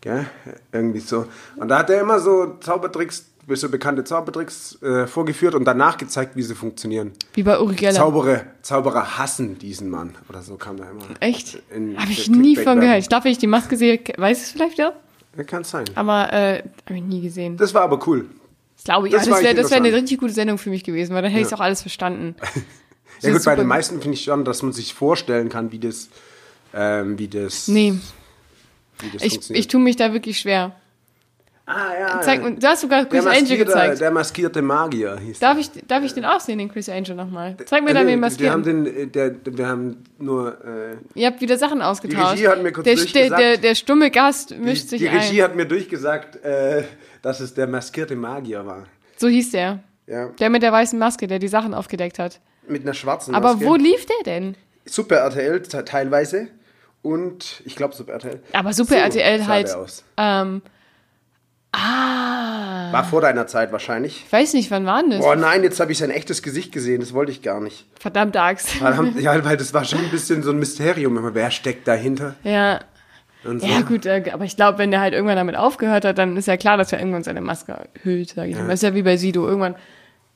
gell? Irgendwie so. Und da hat er immer so Zaubertricks, so bekannte Zaubertricks äh, vorgeführt und danach gezeigt, wie sie funktionieren. Wie bei Uri Geller. Zauberer, Zauberer hassen diesen Mann. Oder so kam da immer. Echt? Habe ich nie Clickbait- von gehört. Ich glaube, wenn ich die Maske sehe, weiß es vielleicht ja. Ja, kann sein. Aber äh, habe ich nie gesehen. Das war aber cool. Ich glaube, ja, das das war wäre das wär eine richtig gute Sendung für mich gewesen, weil dann hätte ich es auch alles verstanden. Ja Das gut, bei den meisten finde ich schon, dass man sich vorstellen kann, wie das, ähm, wie das, Nee, wie das ich, ich tue mich da wirklich schwer. Ah, ja. Zeig du hast sogar Chris Angel gezeigt. der maskierte Magier hieß Darf ich, darf ich den auch sehen, den Chris Angel nochmal? Zeig mir Äh, da nee, den wir haben den, äh, der, wir haben nur, äh, Ihr habt wieder Sachen ausgetauscht. Regie hat mir kurz der, durchgesagt- der, der, stumme Gast mischt die, sich die Regie ein. hat mir durchgesagt, äh, dass es der maskierte Magier war. So hieß der. Ja, Der mit der weißen Maske, der die Sachen aufgedeckt hat. mit einer schwarzen Aber Maske. wo lief der denn? Super RTL te- teilweise und ich glaube Super RTL. Aber Super So RTL halt. aus. Ähm, ah. War vor deiner Zeit wahrscheinlich. Ich weiß nicht, wann war denn das? Boah, nein, jetzt habe ich sein echtes Gesicht gesehen. Das wollte ich gar nicht. Verdammt Axt. Haben- ja, weil das war schon ein bisschen so ein Mysterium. immer, Wer steckt dahinter? Ja. Und so. Ja, gut, äh, aber ich glaube, wenn der halt irgendwann damit aufgehört hat, dann ist ja klar, dass er irgendwann seine Maske hüllt, sag ich mal. Das ist ja wie bei Sido. Irgendwann.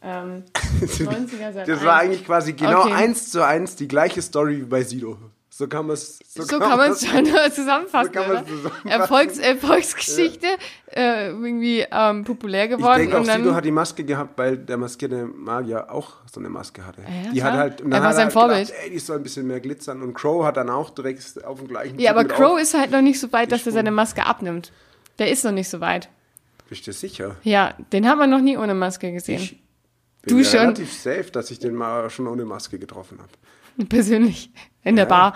Ähm, 90er seit Das war eigentlich quasi genau Okay. eins zu eins die gleiche Story wie bei Sido. So kann man es So kann man es schon zusammenfassen. so zusammenfassen. Erfolgs, Erfolgsgeschichte, äh, irgendwie ähm, populär Ich geworden. denke auch, und dann, Sido hat die Maske gehabt, weil der maskierte Magier auch so eine Maske hatte. ja, die klar. hat halt, und Er dann war hat sein halt Vorbild. Gedacht, ey, die soll ein bisschen mehr glitzern. Und Crow hat dann auch direkt auf dem gleichen ja, Zug aber Crow ist halt noch nicht so weit, dass er seine Maske abnimmt. Der ist noch nicht so weit. Bist du sicher? Ja, den hat man noch nie ohne Maske gesehen. Ich Du bin schon? relativ safe, dass ich den mal schon ohne Maske getroffen habe. Persönlich. In der Bar.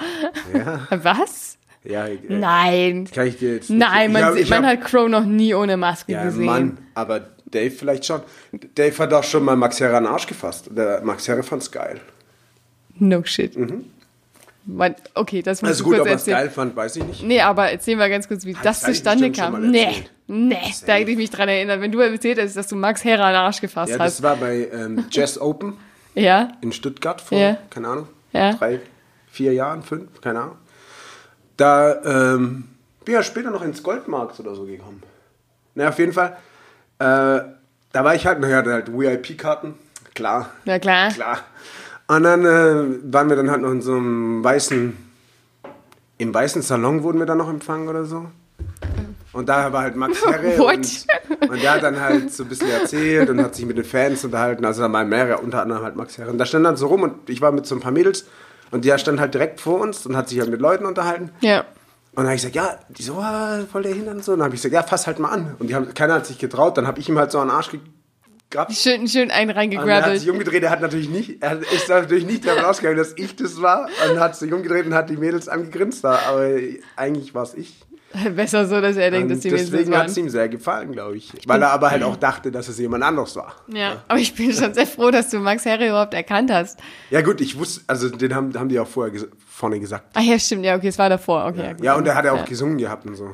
Ja, Was? ja. äh, Nein. Kann ich dir jetzt Nein, ich man, hab- sieht- ich man hab- hat Crow noch nie ohne Maske Ja, gesehen. Mann, aber Dave vielleicht schon. Dave hat auch schon mal Max Herre an den Arsch gefasst. Der Max Herre fand's geil. No shit. Man, okay, das muss Also ich gut, kurz ob er es erzählen. geil fand, weiß ich nicht. Nee, aber erzähl mal ganz kurz, wie das hab ich zustande kam. Nee, nee, da hätte ich mich dran erinnert. Wenn du erzählt hast, dass du Max Herrer an den Arsch gefasst Ja, das hast. war bei ähm, Jazz Open Ja, in Stuttgart vor, Ja. keine Ahnung, Ja. drei, vier Jahren, fünf, keine Ahnung. Da ähm, bin ja später noch ins Goldmarkt oder so gekommen. Na, auf jeden Fall. Äh, da war ich halt, naja, halt VIP-Karten, klar, na klar. klar. Und dann äh, waren wir dann halt noch in so einem weißen, im weißen Salon wurden wir dann noch empfangen oder so. Und da war halt Max Herre und, und der hat dann halt so ein bisschen erzählt und hat sich mit den Fans unterhalten. Also da waren mehrere, unter anderem halt Max Herre. Und da stand dann so rum und ich war mit so ein paar Mädels und der stand halt direkt vor uns und hat sich halt mit Leuten unterhalten. Ja. Und dann habe ich gesagt, ja, die so, ah, voll der Hintern und so. Und dann habe ich gesagt, ja, fass halt mal an. Und die haben, keiner hat sich getraut. Dann habe ich ihm halt so an den Arsch gegrabt. Schön, schön einen Und er hat reingegrabbelt. sich umgedreht, er hat natürlich nicht, er ist natürlich nicht davon ausgegangen, dass ich das war und hat sich umgedreht und hat die Mädels angegrinst da, aber eigentlich war es ich. Besser so, dass er denkt, dass Und die Mädels deswegen hat es ihm sehr gefallen, glaube ich. Weil er aber halt auch dachte, dass es jemand anderes war. Ja, aber ich bin schon sehr froh, dass du Max Herre überhaupt erkannt hast. Ja gut, ich wusste, also den haben, haben die auch vorher ges vorne gesagt. Ach ja, stimmt, ja, okay, es war davor. Okay, gut. Ja, und er hat ja auch Ja. gesungen gehabt und so.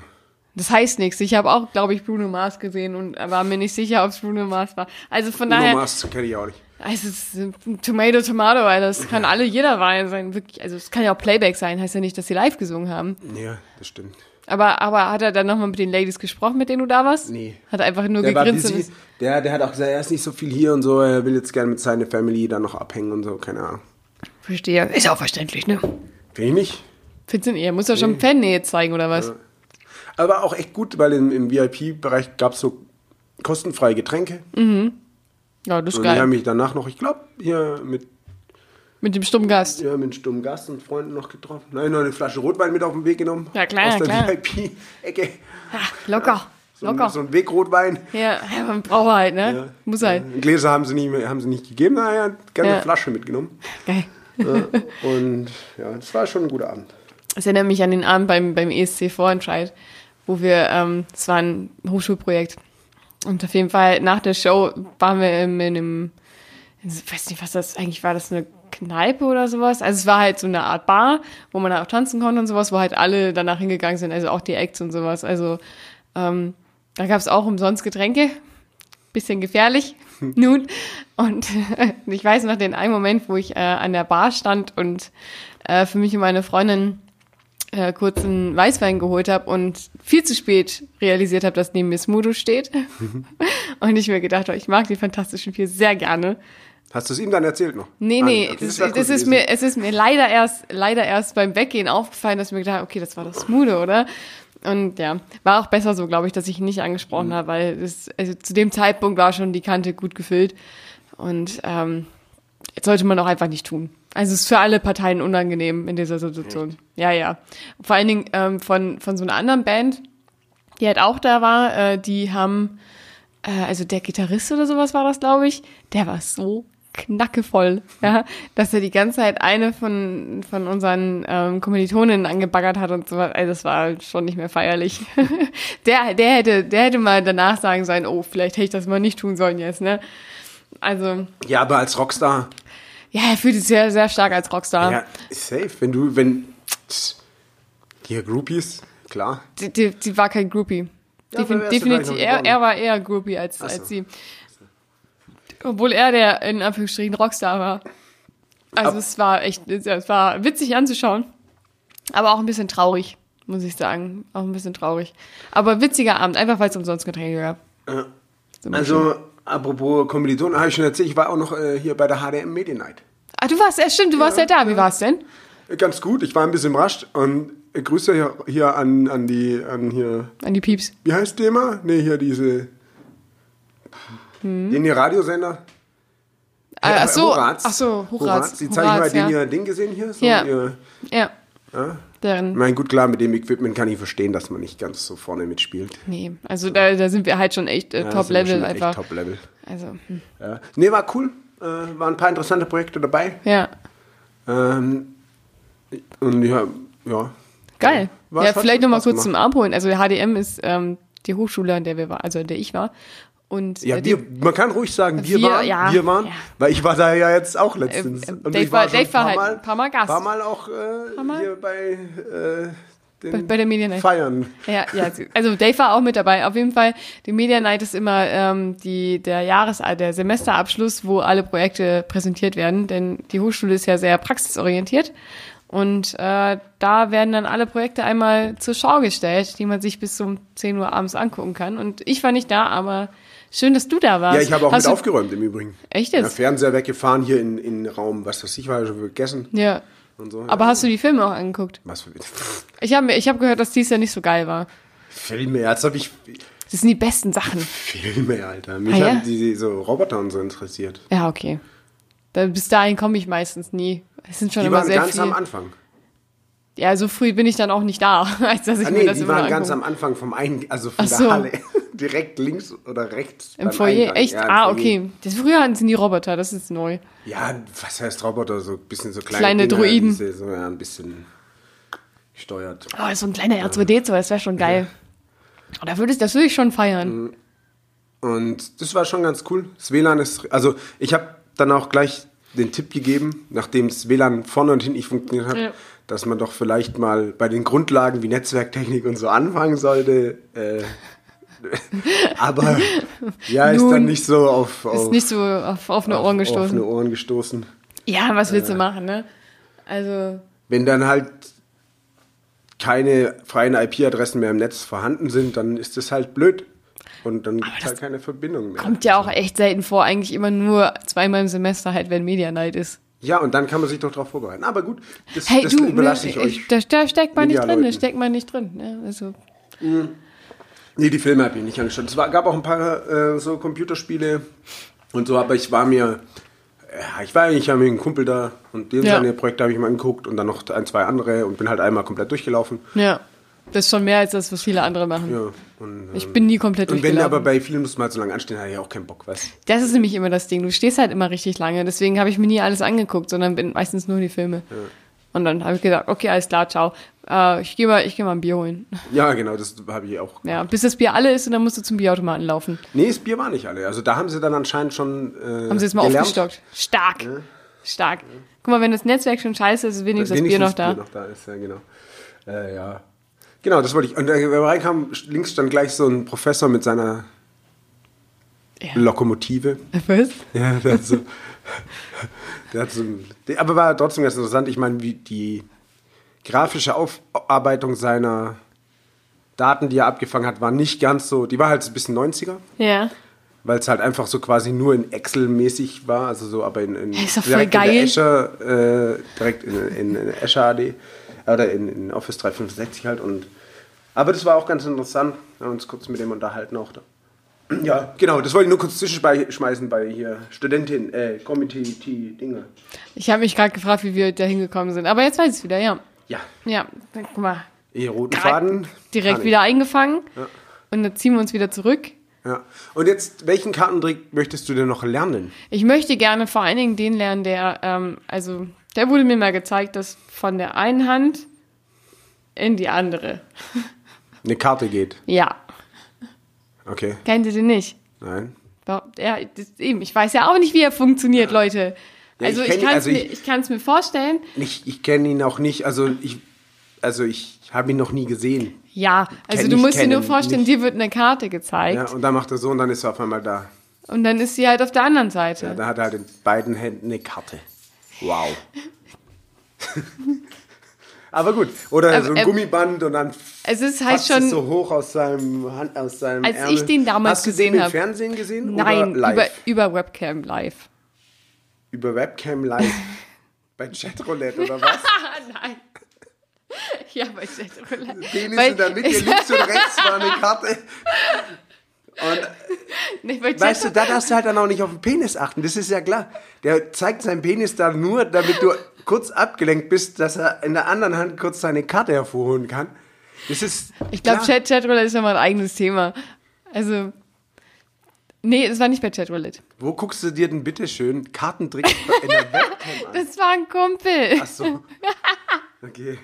Das heißt nichts. Ich habe auch, glaube ich, Bruno Mars gesehen und war mir nicht sicher, ob es Bruno Mars war. Also von Bruno daher, Mars kenne ich auch nicht. also es ist Tomato, Tomato, Alter. Das kann alle, jeder Wein sein. Wirklich, also es kann ja auch Playback sein. Heißt ja nicht, dass sie live gesungen haben. Ja, das stimmt. Aber, aber hat er dann nochmal mit den Ladies gesprochen, mit denen du da warst? Nee. Hat er einfach nur Der gegrinst busy. Der, der hat auch gesagt, er ist nicht so viel hier und so, er will jetzt gerne mit seiner Family dann noch abhängen und so, keine Ahnung. verstehe. Ist auch verständlich, ne? Finde ich nicht. Findest du, ihr muss ja schon Fannähe zeigen, oder was? Aber auch echt gut, weil im, im VIP-Bereich gab es so kostenfreie Getränke. Ja, das ist Und die haben geil. mich danach noch, ich glaube, hier mit, Mit dem stummen Gast. ja, mit stummen Gast und Freunden noch getroffen. Nein, noch eine Flasche Rotwein mit auf den Weg genommen. Ja, klar, Aus der klar. VIP-Ecke. Locker, So, ein- locker. so ein Wegrotwein. Ja, ja, man braucht halt, ne? Ja. Muss halt. Ja, Gläser haben sie nicht, mehr- haben sie nicht gegeben, naja, gerne Ja. eine Flasche mitgenommen. Geil. Ja, und ja, das war schon ein guter Abend. Das erinnert mich an den Abend beim, beim ESC Vorentscheid, wo wir, ähm, es war ein Hochschulprojekt. Und auf jeden Fall nach der Show waren wir in einem, ich weiß nicht, was das eigentlich war, das eine Kneipe oder sowas. Also es war halt so eine Art Bar, wo man auch tanzen konnte und sowas, wo halt alle danach hingegangen sind, also auch die Acts und sowas. Also ähm, da gab es auch umsonst Getränke. Bisschen gefährlich nun. Und ich weiß noch den einen Moment, wo ich äh, an der Bar stand und äh, für mich und meine Freundin äh, kurz einen Weißwein geholt habe und viel zu spät realisiert habe, dass neben mir Smudo steht. und ich mir gedacht habe, ich mag die Fantastischen Vier sehr gerne. Hast du es ihm dann erzählt noch? Nee, Ah, nee, okay, das, das, ist mir, es ist mir leider erst, leider erst beim Weggehen aufgefallen, dass ich mir gedacht habe, okay, das war das Smude, oder? Und ja, war auch besser so, glaube ich, dass ich ihn nicht angesprochen Mhm. habe, weil das, also zu dem Zeitpunkt war schon die Kante gut gefüllt. Und ähm, das sollte man auch einfach nicht tun. Also es ist für alle Parteien unangenehm in dieser Situation. Ja, ja. Vor allen Dingen ähm, von, von so einer anderen Band, die halt auch da war, äh, die haben, äh, also der Gitarrist oder sowas war das, glaube ich, der war so knackevoll, ja, dass er die ganze Zeit eine von, von unseren ähm, Kommilitoninnen angebaggert hat und so was. Also das war schon nicht mehr feierlich. der, der hätte, der hätte mal danach sagen sollen, oh, vielleicht hätte ich das mal nicht tun sollen jetzt, ne? Also, Ja, aber als Rockstar, ja, er fühlt sich sehr, sehr stark als Rockstar. ja, safe. Wenn du, wenn, hier Groupies, klar. Die, die, die war kein Groupie. Ja, Defin definitiv, er, er war eher Groupie als, so. als sie. Obwohl er der in Anführungsstrichen Rockstar war. Also Ab- es war echt, es war witzig anzuschauen. Aber auch ein bisschen traurig, muss ich sagen. Auch ein bisschen traurig. Aber witziger Abend, einfach weil es umsonst Getränke gab. Ja. Also, apropos Kommilitonen, habe ich schon erzählt, ich war auch noch äh, hier bei der HDM Medien Night. Ah, du warst, ja stimmt, du warst ja da. Wie war's denn? Äh, Ganz gut, ich war ein bisschen überrascht und äh, Grüße hier, hier an, an die, an hier, An die Pieps. wie heißt der immer? Nee, hier diese, Hm? den hier Radiosender. Ah, ach so, Horaz. ach so, Horaz. Die zeigen mal Horaz, den ja. hier Ding gesehen hier. So Ja. Ihr, Ja, ja. Ich deren. meine, gut, klar, mit dem Equipment kann ich verstehen, dass man nicht ganz so vorne mitspielt. Nee, also da, da sind wir halt schon echt äh, Ja, Top-Level einfach. Echt Top-Level. Also, hm. Ja. Nee, war cool. Äh, waren ein paar interessante Projekte dabei. ja. Ähm, und ja, ja. Geil. Ja, vielleicht nochmal kurz gemacht. zum Abholen. Also der HDM ist ähm, die Hochschule, an der wir waren, also an der ich war. Und Ja, äh, wir, man kann ruhig sagen, wir, Wir, waren, ja, wir waren, ja. weil ich war da ja jetzt auch letztens. Äh, äh, Und Dave ich war- schon Dave war halt ein paar Mal Gast. Paar Mal auch äh, Mal? hier bei, äh, den Bei- bei der Media Night. Feiern. ja, ja, also Dave war auch mit dabei. Auf jeden Fall, die Media Night ist immer ähm, die, der Jahres-, der Semesterabschluss, wo alle Projekte präsentiert werden, denn die Hochschule ist ja sehr praxisorientiert. Und äh, da werden dann alle Projekte einmal zur Schau gestellt, die man sich bis um 10 Uhr abends angucken kann. Und ich war nicht da, aber schön, dass du da warst. Ja, ich habe auch Hast mit aufgeräumt im Übrigen. Echt Ja, jetzt? Fernseher weggefahren hier in, in Raum, was weiß ich, war schon gegessen Ja. so. Aber hast du die Filme auch angeguckt? was für Ich habe ich hab gehört, dass dies ja nicht so geil war. Filme, jetzt habe ich Das sind die besten Sachen. Filme, Alter. Mich Ah, ja? haben die so Roboter und so interessiert. Ja, okay. Bis dahin komme ich meistens nie. Es sind schon Die immer waren sehr ganz viel. am Anfang. Ja, so früh bin ich dann auch nicht da, als dass ich Ah, mir nee, das die waren ganz am Anfang vom Ein also von Ach der so. Halle. Direkt links oder rechts. Im Foyer, Eingang. echt? Ja, im ah, Foyer. okay. Das, früher hatten sie die Roboter, das ist neu. Ja, was heißt Roboter? So ein bisschen so kleine, Kleine Dinger, Droiden. diese So, ja, ein bisschen gesteuert. Oh, so ein kleiner R2D2, das wäre schon geil. Oh, da würde ich, das würde ich schon feiern. Und das war schon ganz cool. Das WLAN ist, also ich habe dann auch gleich den Tipp gegeben, nachdem das WLAN vorne und hinten nicht funktioniert hat, Ja. Dass man doch vielleicht mal bei den Grundlagen wie Netzwerktechnik und so anfangen sollte. Äh, aber ja, ist Nun, dann nicht so auf, auf Ist nicht so auf offene Ohren auf gestoßen. offene Ohren gestoßen. Ja, was willst du machen, ne? Also, Wenn dann halt keine freien IP-Adressen mehr im Netz vorhanden sind, dann ist das halt blöd. Und dann gibt es halt keine Verbindung mehr. kommt ja auch echt selten vor, eigentlich immer nur zweimal im Semester halt, wenn Media Night ist. Ja, und dann kann man sich doch darauf vorbereiten. Aber gut, das, Hey, das du, überlasse ne, ich euch. Da, da steckt man nicht drin, da steckt man nicht drin. Ne? Also, Nee, die Filme habe ich nicht angeschaut. Es war, gab auch ein paar äh, so Computerspiele und so, aber ich war mir, ja, ich war eigentlich ja mit einem Kumpel da und den Ja. seine Projekte habe ich mir angeguckt und dann noch ein, zwei andere und bin halt einmal komplett durchgelaufen. ja. Das ist schon mehr als das, was viele andere machen. Ja, und, Ich ähm, bin nie komplett Und wenn durchgelaufen. aber bei vielen muss man halt so lange anstehen, habe ich auch keinen Bock, weißt Das ist nämlich immer das Ding. Du stehst halt immer richtig lange. Deswegen habe ich mir nie alles angeguckt, sondern bin meistens nur die Filme. Und dann habe ich gesagt, okay, alles klar, ciao. Äh, ich gehe mal, ich geh mal ein Bier holen. Ja, genau, das habe ich auch. Ja, bis das Bier alle ist und dann musst du zum Bierautomaten laufen. Nee, das Bier war nicht alle. Also da haben sie dann anscheinend schon. Äh, Haben sie jetzt mal gelernt. aufgestockt. Stark. Stark. Guck mal, wenn das Netzwerk schon scheiße ist, ist wenigstens das Bier noch da. Bier noch da ist, ja, genau. Äh, ja. Genau, das wollte ich. Und äh, wenn wir reinkam, links stand gleich so ein Professor mit seiner Ja. Lokomotive. Was? Ja, der hat so. der hat so ein, aber war trotzdem ganz interessant. Ich meine, wie die grafische Aufarbeitung seiner Daten, die er abgefangen hat, war nicht ganz so. Die war halt so ein bisschen 90er. Ja. weil es halt einfach so quasi nur in Excel-mäßig war, also so, aber in, in Ja, ist doch voll direkt in der geil. Azure, äh, direkt in, in, in Azure AD oder in, in Office 365 halt und aber das war auch ganz interessant, wir haben uns kurz mit dem unterhalten auch da. Ja, genau, das wollte ich nur kurz zwischenschmeißen bei hier Studentin, äh, Committee-Dinge. Ich habe mich gerade gefragt, wie wir da hingekommen sind. Aber jetzt weiß ich es wieder, ja. Ja, Ja, dann, guck mal. ihr roten Faden. Direkt ich. wieder eingefangen. und dann ziehen wir uns wieder zurück. Ja. Und jetzt, welchen Kartentrick möchtest du denn noch lernen? Ich möchte gerne vor allen Dingen den lernen, der, ähm, also, der wurde mir mal gezeigt, dass von der einen Hand in die andere. Eine Karte geht. Ja. Okay. Kennt ihr den nicht? Nein. Ja, eben. Ich weiß ja auch nicht, wie er funktioniert, Leute. Ja, Also ich ich, kann es also mir, mir vorstellen. Ich, ich kenne ihn auch nicht, also ich, also ich habe ihn noch nie gesehen. Ja, also du musst dir nur vorstellen, nicht. dir wird eine Karte gezeigt Ja, und dann macht er so und dann ist er auf einmal da. und dann ist sie halt auf der anderen Seite. Ja, da hat er halt in beiden Händen eine Karte. Wow. Aber gut. Oder Aber, so ein ähm, Gummiband und dann es ist halt fasst schon. es so hoch aus seinem Hand, aus seinem Als Ärmel. ich den damals Hast du gesehen den im Fernsehen gesehen nein, oder live? über, über Webcam live. Über Webcam live. Bei Chatroulette oder was? Ah, nein. Ja, bei Chatroulette. Penis Weil- in der Mitte, links und rechts war eine Karte. Und weißt du, da darfst du halt dann auch nicht auf den Penis achten, das ist ja klar. Der zeigt seinen Penis da nur, damit du kurz abgelenkt bist, dass er in der anderen Hand kurz seine Karte hervorholen kann. Das ist Ich glaube. Chat Chatroulette ist nochmal ein eigenes Thema. Also, nee, es war nicht bei Chatroulette. Wo guckst du dir denn bitte schön Kartentrick in der Webcam an? Das war ein Kumpel. Ach so. Okay.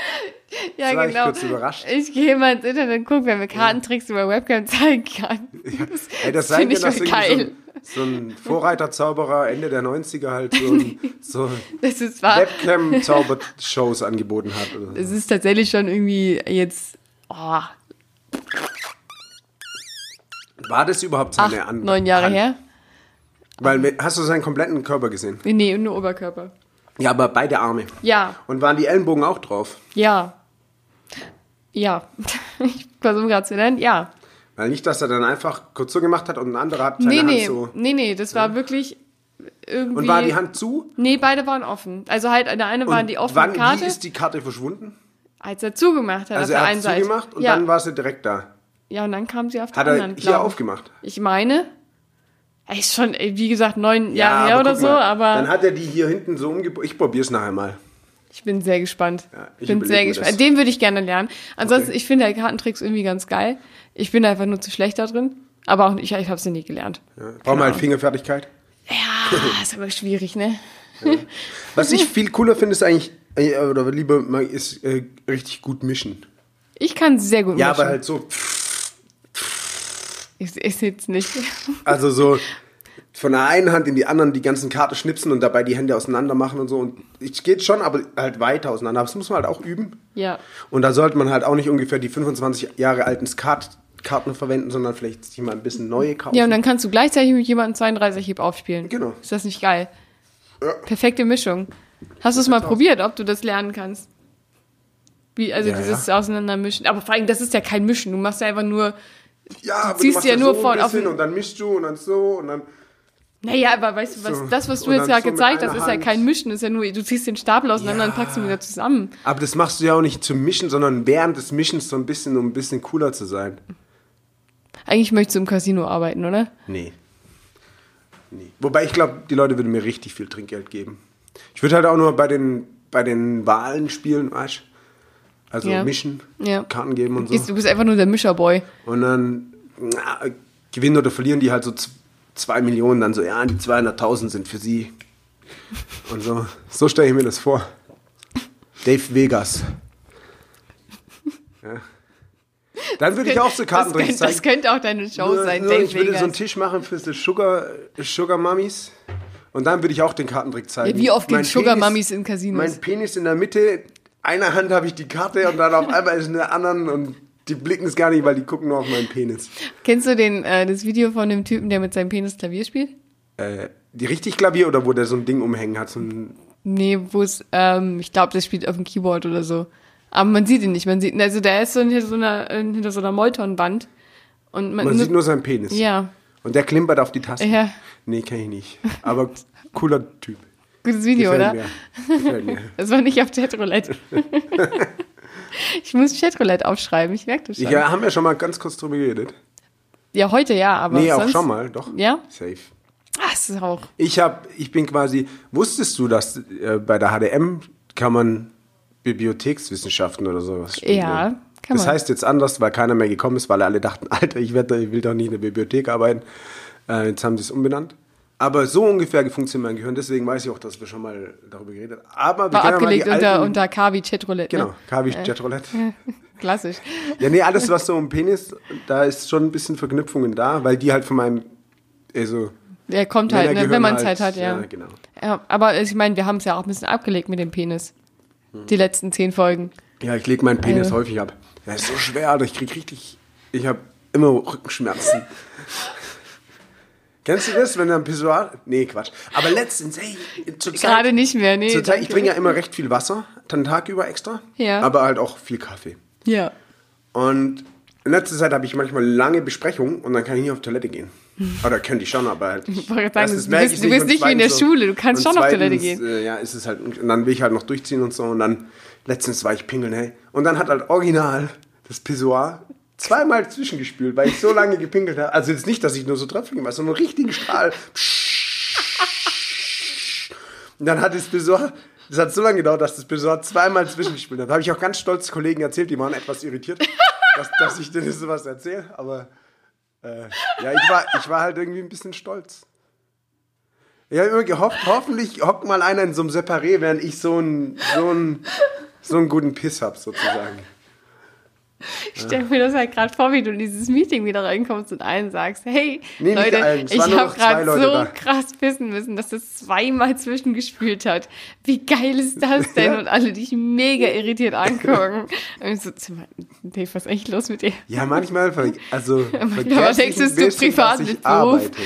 ja, das war ich genau. kurz überrascht. Ich gehe mal ins Internet und gucke, wer mir Kartentricks über Webcam zeigen kann. Das, Ey, das sein finde kann, ich dass geil. so ein, so ein Vorreiterzauberer Ende der 90er halt so, ein, so. Webcam-Zaubershows angeboten hat. Oder so. Es ist tatsächlich schon irgendwie jetzt oh, War das überhaupt acht, seine An neun Jahre Hand? her. Weil, hast du seinen kompletten Körper gesehen? Nee, nur Oberkörper. Ja, aber beide Arme. Ja, Und waren die Ellenbogen auch drauf? ja. Ja. Ich versuche gerade zu nennen. Ja. Weil nicht, dass er dann einfach kurz so gemacht hat und ein anderer hat seine Nee, Hand nee. so. Nee, nee, das war wirklich irgendwie. Und war die Hand zu? Nee, beide waren offen. Also halt, der eine waren Und die offene wann, Karte, Wie ist die Karte verschwunden? als er zugemacht hat Also auf er hat Seite. zugemacht und ja. dann war sie direkt da. ja, und dann kam sie auf der Hat er anderen. hier glaub ich. aufgemacht? Ich meine, er ist schon, wie gesagt, neun Jahre her oder so, mal, aber Dann hat er die hier hinten so umgebaut. Ich probier's nachher mal. ich bin sehr gespannt. Ja, ich bin sehr gespannt. das. Den würde ich gerne lernen. Ansonsten, Okay. ich finde halt Kartentricks irgendwie ganz geil. Ich bin einfach nur zu schlecht da drin. Aber auch, ich, ich habe es nie gelernt. Ja. Brauchen wir halt Fingerfertigkeit. Ja, ist aber schwierig, ne? Was ich viel cooler finde, ist eigentlich, äh, oder lieber ist äh, richtig gut mischen. Ich kann sehr gut Ja, mischen. aber halt so, Ich, ich sitze nicht. also so von der einen Hand in die anderen die ganzen Karten schnipsen und dabei die Hände auseinander machen und so. Und es geht schon, aber halt weiter auseinander. Aber das muss man halt auch üben. Ja. Und da sollte man halt auch nicht ungefähr die 25 Jahre alten Skat Karten verwenden, sondern vielleicht sich mal ein bisschen neue kaufen. Ja, und dann kannst du gleichzeitig mit jemandem 32 Hieb aufspielen. Genau. Ist das nicht geil? Ja. Perfekte Mischung. Hast du es mal probiert, ob du das lernen kannst? Wie, also Ja, dieses Auseinandermischen. Aber vor allem, das ist ja kein Mischen. Du machst ja einfach nur. ja, aber ziehst du machst ja das nur so auf den- und dann mischst du und dann so und dann Naja, aber weißt du, was, So. das, was du Und jetzt gerade so gezeigt hast, ist ja kein Mischen. ist ja nur, du ziehst den Stapel auseinander Ja. und packst ihn wieder zusammen. Aber das machst du ja auch nicht zum Mischen, sondern während des Mischens so ein bisschen, um ein bisschen cooler zu sein. Eigentlich möchtest du im Casino arbeiten, oder? Nee. nee. Wobei ich glaube, die Leute würden mir richtig viel Trinkgeld geben. Ich würde halt auch nur bei den, bei den Wahlen spielen, weißt du? Also Ja. mischen, Ja. Karten geben und so. Du bist einfach nur der Mischerboy. Und dann na, gewinnen oder verlieren die halt so z- zwei Millionen, dann so, ja, die 200.000 sind für sie. Und so, so stelle ich mir das vor. Dave Vegas. Ja. Dann würde ich auch so Das Kartentricks könnte, zeigen. das könnte auch deine Show Nur- sein, nur Dave ich würde so einen. Tisch machen für so Sugar, Sugar Mummies. Und dann würde ich auch den Kartentrick zeigen. Wie oft gehen Sugar Mummies in Casinos? Mein Penis in der Mitte, einer Hand habe ich die Karte und dann auf einmal ist in der anderen und die blicken es gar nicht, weil die gucken nur auf meinen Penis. Kennst du den, äh, das Video von dem Typen, der mit seinem Penis Klavier spielt? Äh, die richtig Klavier oder wo der so ein Ding umhängen hat? So ein, Nee, wo es, ähm, ich glaube, das spielt auf dem Keyboard oder so. Aber man sieht ihn nicht. Man sieht, also der ist so hinter so einer, hinter so einer Moltonwand. Und man, man sieht nur seinen Penis. Ja, Und der klimpert auf die Taste. Ja. Nee, kenn ich nicht. Aber cooler Typ. gutes Video, Gefällt oder? mir. Gefällt mir. Das war nicht auf Chatroulette. ich muss Chatroulette aufschreiben, ich merke das schon. Ja, haben wir schon mal ganz kurz drüber geredet. Ja, heute ja, aber Nee, auch sonst, schon mal, doch. Ja? Safe. Das ist auch. Ich hab, ich bin quasi, wusstest du, dass äh, bei der HDM kann man Bibliothekswissenschaften oder sowas studieren? Ja, Kann das man. heißt jetzt anders, weil keiner mehr gekommen ist, weil alle dachten, Alter, ich, werd, ich will doch nicht in der Bibliothek arbeiten. Äh, jetzt haben sie es umbenannt. Aber so ungefähr funktioniert mein Gehirn, deswegen weiß ich auch, dass wir schon mal darüber geredet haben. Aber wir War ja abgelegt die unter, alten, unter Kavi Chatroulette. Genau, Ne? Kavi Jetroulette. Klassisch. Ja, nee, alles, was so um Penis, da ist schon ein bisschen Verknüpfungen da, weil die halt von meinem, also, Der kommt halt, ne, wenn man halt, Zeit hat, ja. Ja, genau. ja aber ich meine, wir haben es ja auch ein bisschen abgelegt mit dem Penis. Hm. Die letzten zehn Folgen. Ja, ich lege meinen Penis Also. häufig ab. Ja, ist so schwer, Alter. Ich krieg richtig. Ich habe immer Rückenschmerzen. Kennst du das, wenn du ein Pissoir. Nee, Quatsch. Aber letztens, hey, zur Zeit. Gerade nicht mehr, nee. Zur Zeit, ich trinke ja immer recht viel Wasser, den Tag über extra. Ja. Aber halt auch viel Kaffee. Ja. Und in letzter Zeit habe ich manchmal lange Besprechungen und dann kann ich nicht auf Toilette gehen. Oder könnte ich schon, aber halt. gerade sagen, erstens du bist- du bist nicht wie in der zweitens Schule, du kannst schon auf Toilette zweitens, gehen. Äh, ja, ist es halt. Und dann will ich halt noch durchziehen und so. Und dann, letztens war ich pingeln, hey. Und dann hat halt original das Pissoir zweimal zwischengespült, weil ich so lange gepinkelt habe. Also jetzt nicht, dass ich nur so Tröpfchen gemacht habe, sondern einen richtigen Strahl. Und dann hat das Pissoir, das hat so lange gedauert, dass das Pissoir zweimal zwischengespült hat. Da habe ich auch ganz stolz Kollegen erzählt, die waren etwas irritiert, dass, dass ich denen sowas erzähle. Aber äh, ja, ich war, ich war halt irgendwie ein bisschen stolz. Ich habe immer gehofft, hoffentlich hockt mal einer in so einem Separé, während ich so einen, so einen, so einen guten Piss habe, sozusagen. Ich stelle mir das halt gerade vor, wie du in dieses Meeting wieder reinkommst und allen sagst, hey, Nee, Leute, ich habe gerade so da. krass pissen müssen, dass das zweimal zwischengespült hat. Wie geil ist das denn? Ja. Und alle dich mega irritiert angucken. Und ich so, Dave, was ist eigentlich los mit dir? Ja, manchmal, ver also, Manchmal denkst du, bisschen, privat mit Beruf.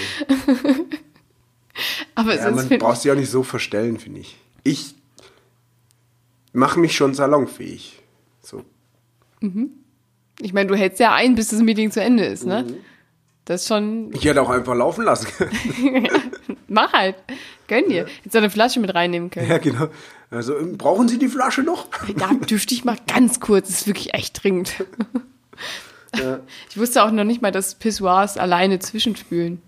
Aber es Ja, ist, man braucht sich auch nicht so verstellen, finde ich. Ich mache mich schon salonfähig. So. Ich meine, du hältst ja ein, bis das Meeting zu Ende ist, ne? Mhm. Das ist schon, Ich hätte auch einfach laufen lassen können. mach halt. Gönn dir. Hättest du eine Flasche mit reinnehmen können. ja, genau. Also, ähm, brauchen Sie die Flasche noch? Ja, dürfte ich mal ganz kurz, das ist wirklich echt dringend. Ich wusste auch noch nicht mal, dass Pissoirs alleine zwischenspülen.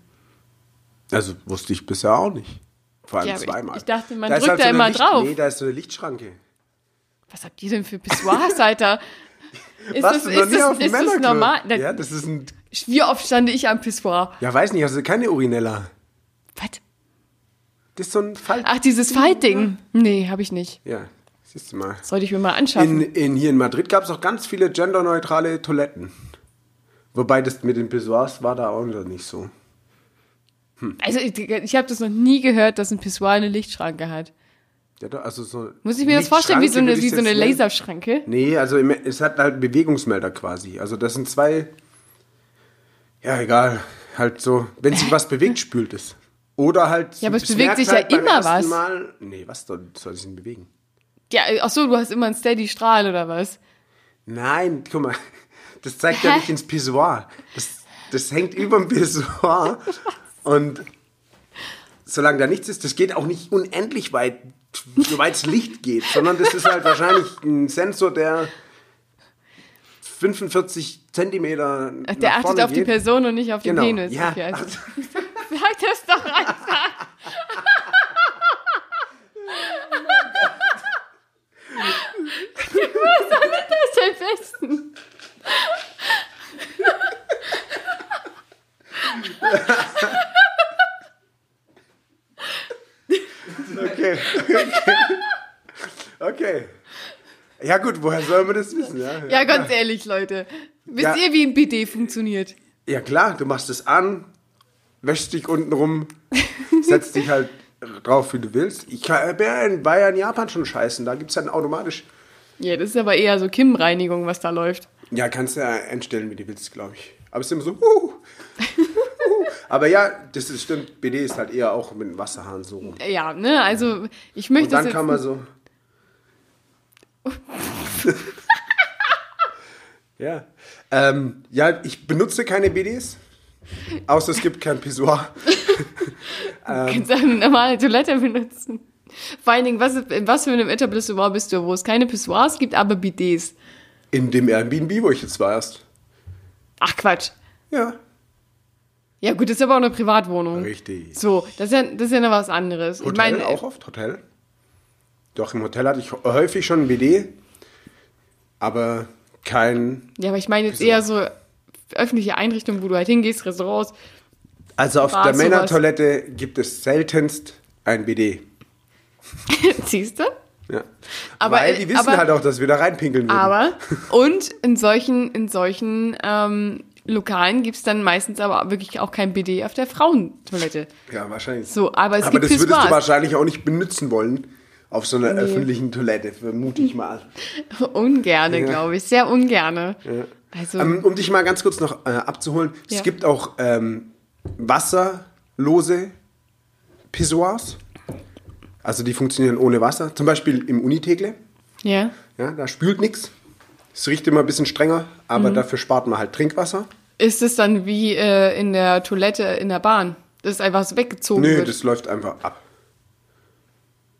Also, wusste ich bisher auch nicht. Vor allem Ja, aber ich- zweimal. ich dachte, man Da drückt da so immer Licht- drauf. Nee, da ist so eine Lichtschranke. Was habt ihr denn für Pissoirs, Alter? Ist Warst das, du noch ist nie das, auf dem Männerklo? normal? Da- Ja, das ist ein... Wie oft stand ich am Pissoir? Ja, weiß nicht, also keine Urinella. Was? Das ist so ein Fall. Ach, dieses Fight-Ding. Nee, habe ich nicht. Ja, siehst du mal. Sollte ich mir mal anschaffen. In, in, hier in Madrid gab es auch ganz viele genderneutrale Toiletten. Wobei das mit den Pissoirs war da auch noch nicht so. also ich, ich habe das noch nie gehört, dass ein Pissoir eine Lichtschranke hat. Ja, also so Muss ich mir das vorstellen wie so eine, wie so eine nennen. Laserschranke? Nee, also es hat halt Bewegungsmelder quasi. Also das sind zwei. Ja, egal. Halt so, wenn sich was bewegt, spült es. Oder halt. Ja, aber es bewegt sich ja halt beim immer was. Mal, nee, was soll, soll sich denn bewegen? Ja, ach so, du hast immer einen Steady-Strahl oder was? Nein, guck mal, das zeigt ja Hä? nicht ins Pissoir. Das, das hängt über dem Pissoir und solange da nichts ist, das geht auch nicht unendlich weit, soweit es Licht geht, sondern das ist halt wahrscheinlich ein Sensor, der 45 Zentimeter Ach, Der achtet vorne auf die geht. Person und nicht auf den Genau, Penis. ja. Okay, also. Sag das doch einfach. Was soll denn das denn wissen? Okay. okay. Ja gut, woher soll man das wissen? Ja, Ja, ganz ehrlich, Leute. Wisst Ja. ihr, wie ein BD funktioniert? Ja klar, du machst es an, wäschst dich unten rum, setzt dich halt drauf, wie du willst. Ich kann- war ja- in Japan schon scheißen, da gibt es dann automatisch. Ja, das ist aber eher so Kim-Reinigung, was da läuft. Ja, kannst du ja einstellen, wie du willst, glaube ich. Aber es ist immer so, huh. Aber ja, das ist, stimmt, BD ist halt eher auch mit dem Wasserhahn so rum. Ja, ne, also ich möchte Und dann kann man so. ja. Ähm, ja, ich benutze keine BDs. Außer es gibt kein Pissoir. kannst eine normale Toilette benutzen. Vor allen Dingen, was, in was für einem Etablissement bist du, wo es keine Pissoirs gibt, aber BDs? In dem Airbnb, wo ich jetzt war erst. Ach Quatsch. Ja. Ja gut, das ist aber auch eine Privatwohnung. Richtig. So, das ist ja, das ist ja noch was anderes. Hotel ich meine, auch oft? Hotel? Doch, im Hotel hatte ich häufig schon ein BD. Aber kein. Ja, aber ich meine jetzt eher so öffentliche Einrichtungen, wo du halt hingehst, Restaurants. Also auf War der. Männertoilette gibt es seltenst ein BD. Siehst du? Ja. Aber- Weil die wissen aber- halt auch, dass wir da reinpinkeln würden. Aber, und in solchen, in solchen ähm, Lokalen gibt es dann meistens aber wirklich auch kein BD auf der Frauentoilette. ja, wahrscheinlich. So, aber es aber gibt das würdest du Pissoirs. wahrscheinlich auch nicht benutzen wollen auf so einer Nee. öffentlichen Toilette, vermute ich mal. Ungerne, Ja. glaube ich. Sehr ungerne. Also, Ähm, um dich mal ganz kurz noch äh, abzuholen, Ja. es gibt auch ähm, wasserlose Pissoirs. Also die funktionieren ohne Wasser. Zum Beispiel im Unitegle. ja. Ja, da spült nichts. Es riecht immer ein bisschen strenger, Mhm. aber dafür spart man halt Trinkwasser. Ist es dann wie äh, in der Toilette in der Bahn? Das ist einfach so weggezogen Nö, wird. das läuft einfach ab.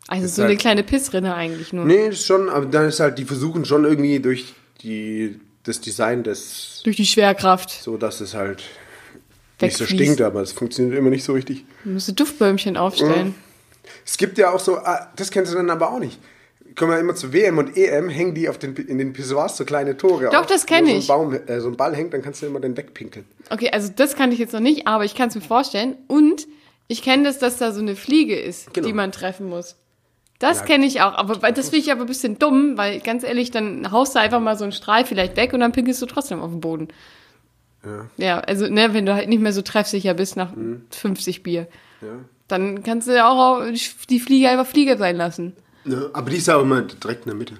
also ist so eine halt- kleine Pissrinne eigentlich nur. Nee, das ist schon, aber dann ist halt, die versuchen schon irgendwie durch die, das Design des, Durch die Schwerkraft. so dass es halt nicht so stinkt, aber es funktioniert immer nicht so richtig. Du musst Duftbäumchen aufstellen. Es gibt ja auch so, ah, das kennst du dann aber auch nicht. Kommen wir immer zu WM und EM, hängen die auf den, in den Pissoirs so kleine Tore. Doch, auf, das kenn wo ich. So ein, Baum, äh, so ein Ball hängt, dann kannst du immer den wegpinkeln. Okay, also das kann ich jetzt noch nicht, aber ich kann es mir vorstellen. Und ich kenne das, dass da so eine Fliege ist, Genau. die man treffen muss. Das Ja. kenne ich auch, aber das finde ich aber ein bisschen dumm, weil ganz ehrlich, dann haust du einfach mal so einen Strahl vielleicht weg und dann pinkelst du trotzdem auf den Boden. Ja. Ja, also ne, wenn du halt nicht mehr so treffsicher bist nach Mhm. 50 Bier, Ja. dann kannst du ja auch die Fliege einfach Fliege sein lassen. Ja, aber die ist auch immer direkt in der Mitte.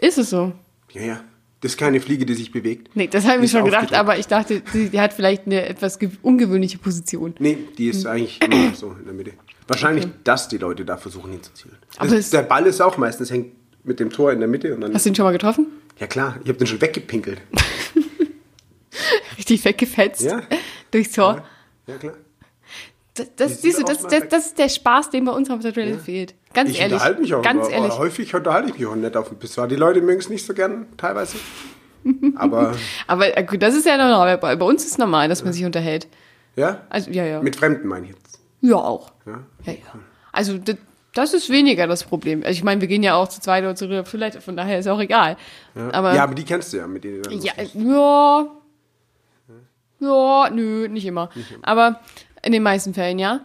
Ist es so? Ja, ja. Das ist keine Fliege, die sich bewegt. Nee, das habe ich mir schon gedacht, aber ich dachte, die, die hat vielleicht eine etwas ge- ungewöhnliche Position. Nee, die ist eigentlich immer so in der Mitte. Wahrscheinlich, dass die Leute da versuchen hinzuzielen. Aber Das, der Ball ist auch meistens hängt mit dem Tor in der Mitte und dann. Hast du ihn schon mal getroffen? ja klar, ich habe den schon weggepinkelt. Richtig weggefetzt. Ja. Durchs Tor. Ja klar. Das, das, Die siehst du, das, das, das ist der Spaß, den bei uns auf der Toilette fehlt. Ganz Ich ehrlich. unterhalte mich auch ganz aber, ehrlich. häufig unterhalte ich mich auch nett auf dem Pissoir. Die Leute mögen es nicht so gern, teilweise. Aber Aber äh, gut, das ist ja normal. Bei, uns ist es normal, dass man sich unterhält. ja, Also, ja, ja. mit Fremden meine ich jetzt. ja, auch. Ja. Ja, ja. Also, das, das ist weniger das Problem. Also, ich meine, wir gehen ja auch zu zweit oder zu dritt Toilette, von daher ist auch egal. Ja. Aber, ja, aber die kennst du ja, mit denen. ja, ja. Ja, nö, nicht immer. Aber in den meisten Fällen, ja.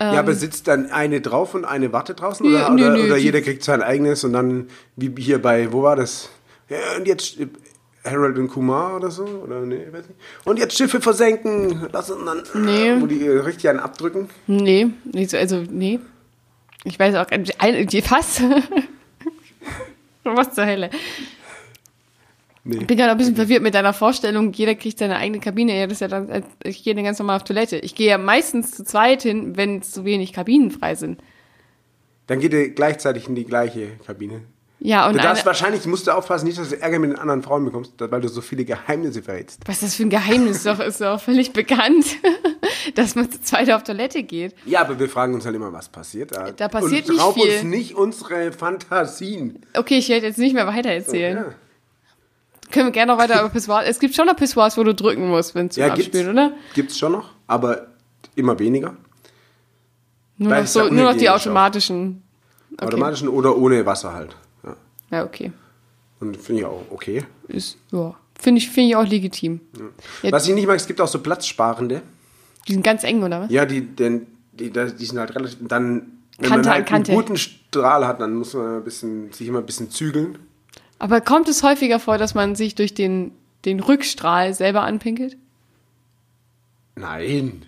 Ja, aber sitzt dann eine drauf und eine wartet draußen? Nö, Oder, nö, oder, nö, oder jeder kriegt sein eigenes und dann, wie hier bei, wo war das? Ja, und jetzt äh, Harold und Kumar oder so? Oder nee, weiß nicht. Und jetzt Schiffe versenken. Und dann, Nee. Wo die äh, richtig einen abdrücken. Nee, nicht so, also, nee. Ich weiß auch, ein, die- was? was zur Hölle? Nee. Ich bin gerade ein bisschen verwirrt mit deiner Vorstellung, jeder kriegt seine eigene Kabine. Ja, das ist ja dann, als- ich gehe dann ganz normal auf Toilette. Ich gehe ja meistens zu zweit hin, wenn zu wenig Kabinen frei sind. Dann geht ihr gleichzeitig in die gleiche Kabine. Ja, und Du darfst wahrscheinlich, musst du aufpassen, nicht, dass du Ärger mit den anderen Frauen bekommst, weil du so viele Geheimnisse verrätst. was ist das für ein Geheimnis? Doch, ist doch völlig bekannt, dass man zu zweit auf Toilette geht. Ja, aber wir fragen uns halt immer, was passiert da. Da passiert Und nicht raub viel. uns nicht unsere Fantasien. Okay, ich werde jetzt nicht mehr weiter erzählen. Ja. Können wir gerne noch weiter über Pissoirs. Es gibt schon noch Pissoirs, wo du drücken musst, wenn es Ja, gibt's, Abspielen, oder? gibt's schon noch, aber immer weniger. Nur noch, es so, nur noch die automatischen. Okay. Automatischen oder ohne Wasser halt. Ja. Ja, okay. Und finde ich auch okay. Ist, ja. Finde ich, finde ich auch legitim. Ja, Was ich nicht mag, es gibt auch so Platzsparende. die sind ganz eng, oder was? Ja, die, denn, die, die, sind halt relativ. Dann, wenn Kante man an halt Kante. einen guten Strahl hat, dann muss man ein bisschen, sich immer ein bisschen zügeln. Aber kommt es häufiger vor, dass man sich durch den, den Rückstrahl selber anpinkelt? Nein.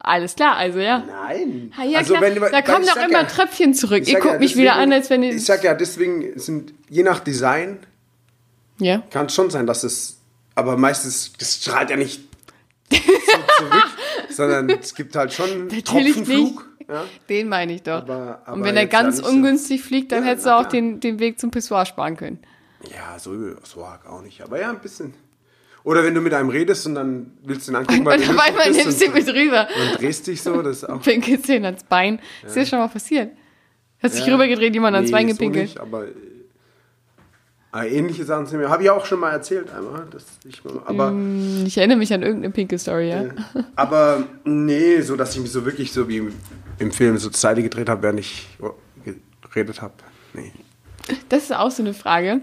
Alles klar, also ja. Nein. Ah, ja, also, klar. wenn, da kommen doch immer ja, Tröpfchen zurück. ich Ihr guckt ja, mich wieder deswegen- an, als wenn ihr. Ich sag ja, deswegen sind, je nach Design, ja. kann es schon sein, dass es, aber meistens, das strahlt ja nicht so zurück, sondern es gibt halt schon Natürlich Tropfenflug. Ja? Den meine ich doch. Aber- aber Und wenn er ganz nicht so. ungünstig fliegt, dann hättest du auch klar. den, den Weg zum Pissoir sparen können. Ja, so, so arg auch nicht, aber ja, ein bisschen. Oder wenn du mit einem redest und dann willst du ihn angucken, Und weil du dabei mal lustig nimmst du bist mit rüber. und, und drehst dich so, das ist auch Pinkelst ihn ans Bein. Ist dir schon mal passiert? Hast dich rübergedreht, jemand ans Nee, Bein so gepinkelt? nicht, aber äh, ähnliche Sachen sind mir, habe ich auch schon mal erzählt einmal, dass ich aber Hm, Ich erinnere mich an irgendeine Pinkel-Story, ja. Aber nee, so dass ich mich so wirklich so wie im Film so zur Seite gedreht habe, während ich geredet habe. Nee. Das ist auch so eine Frage.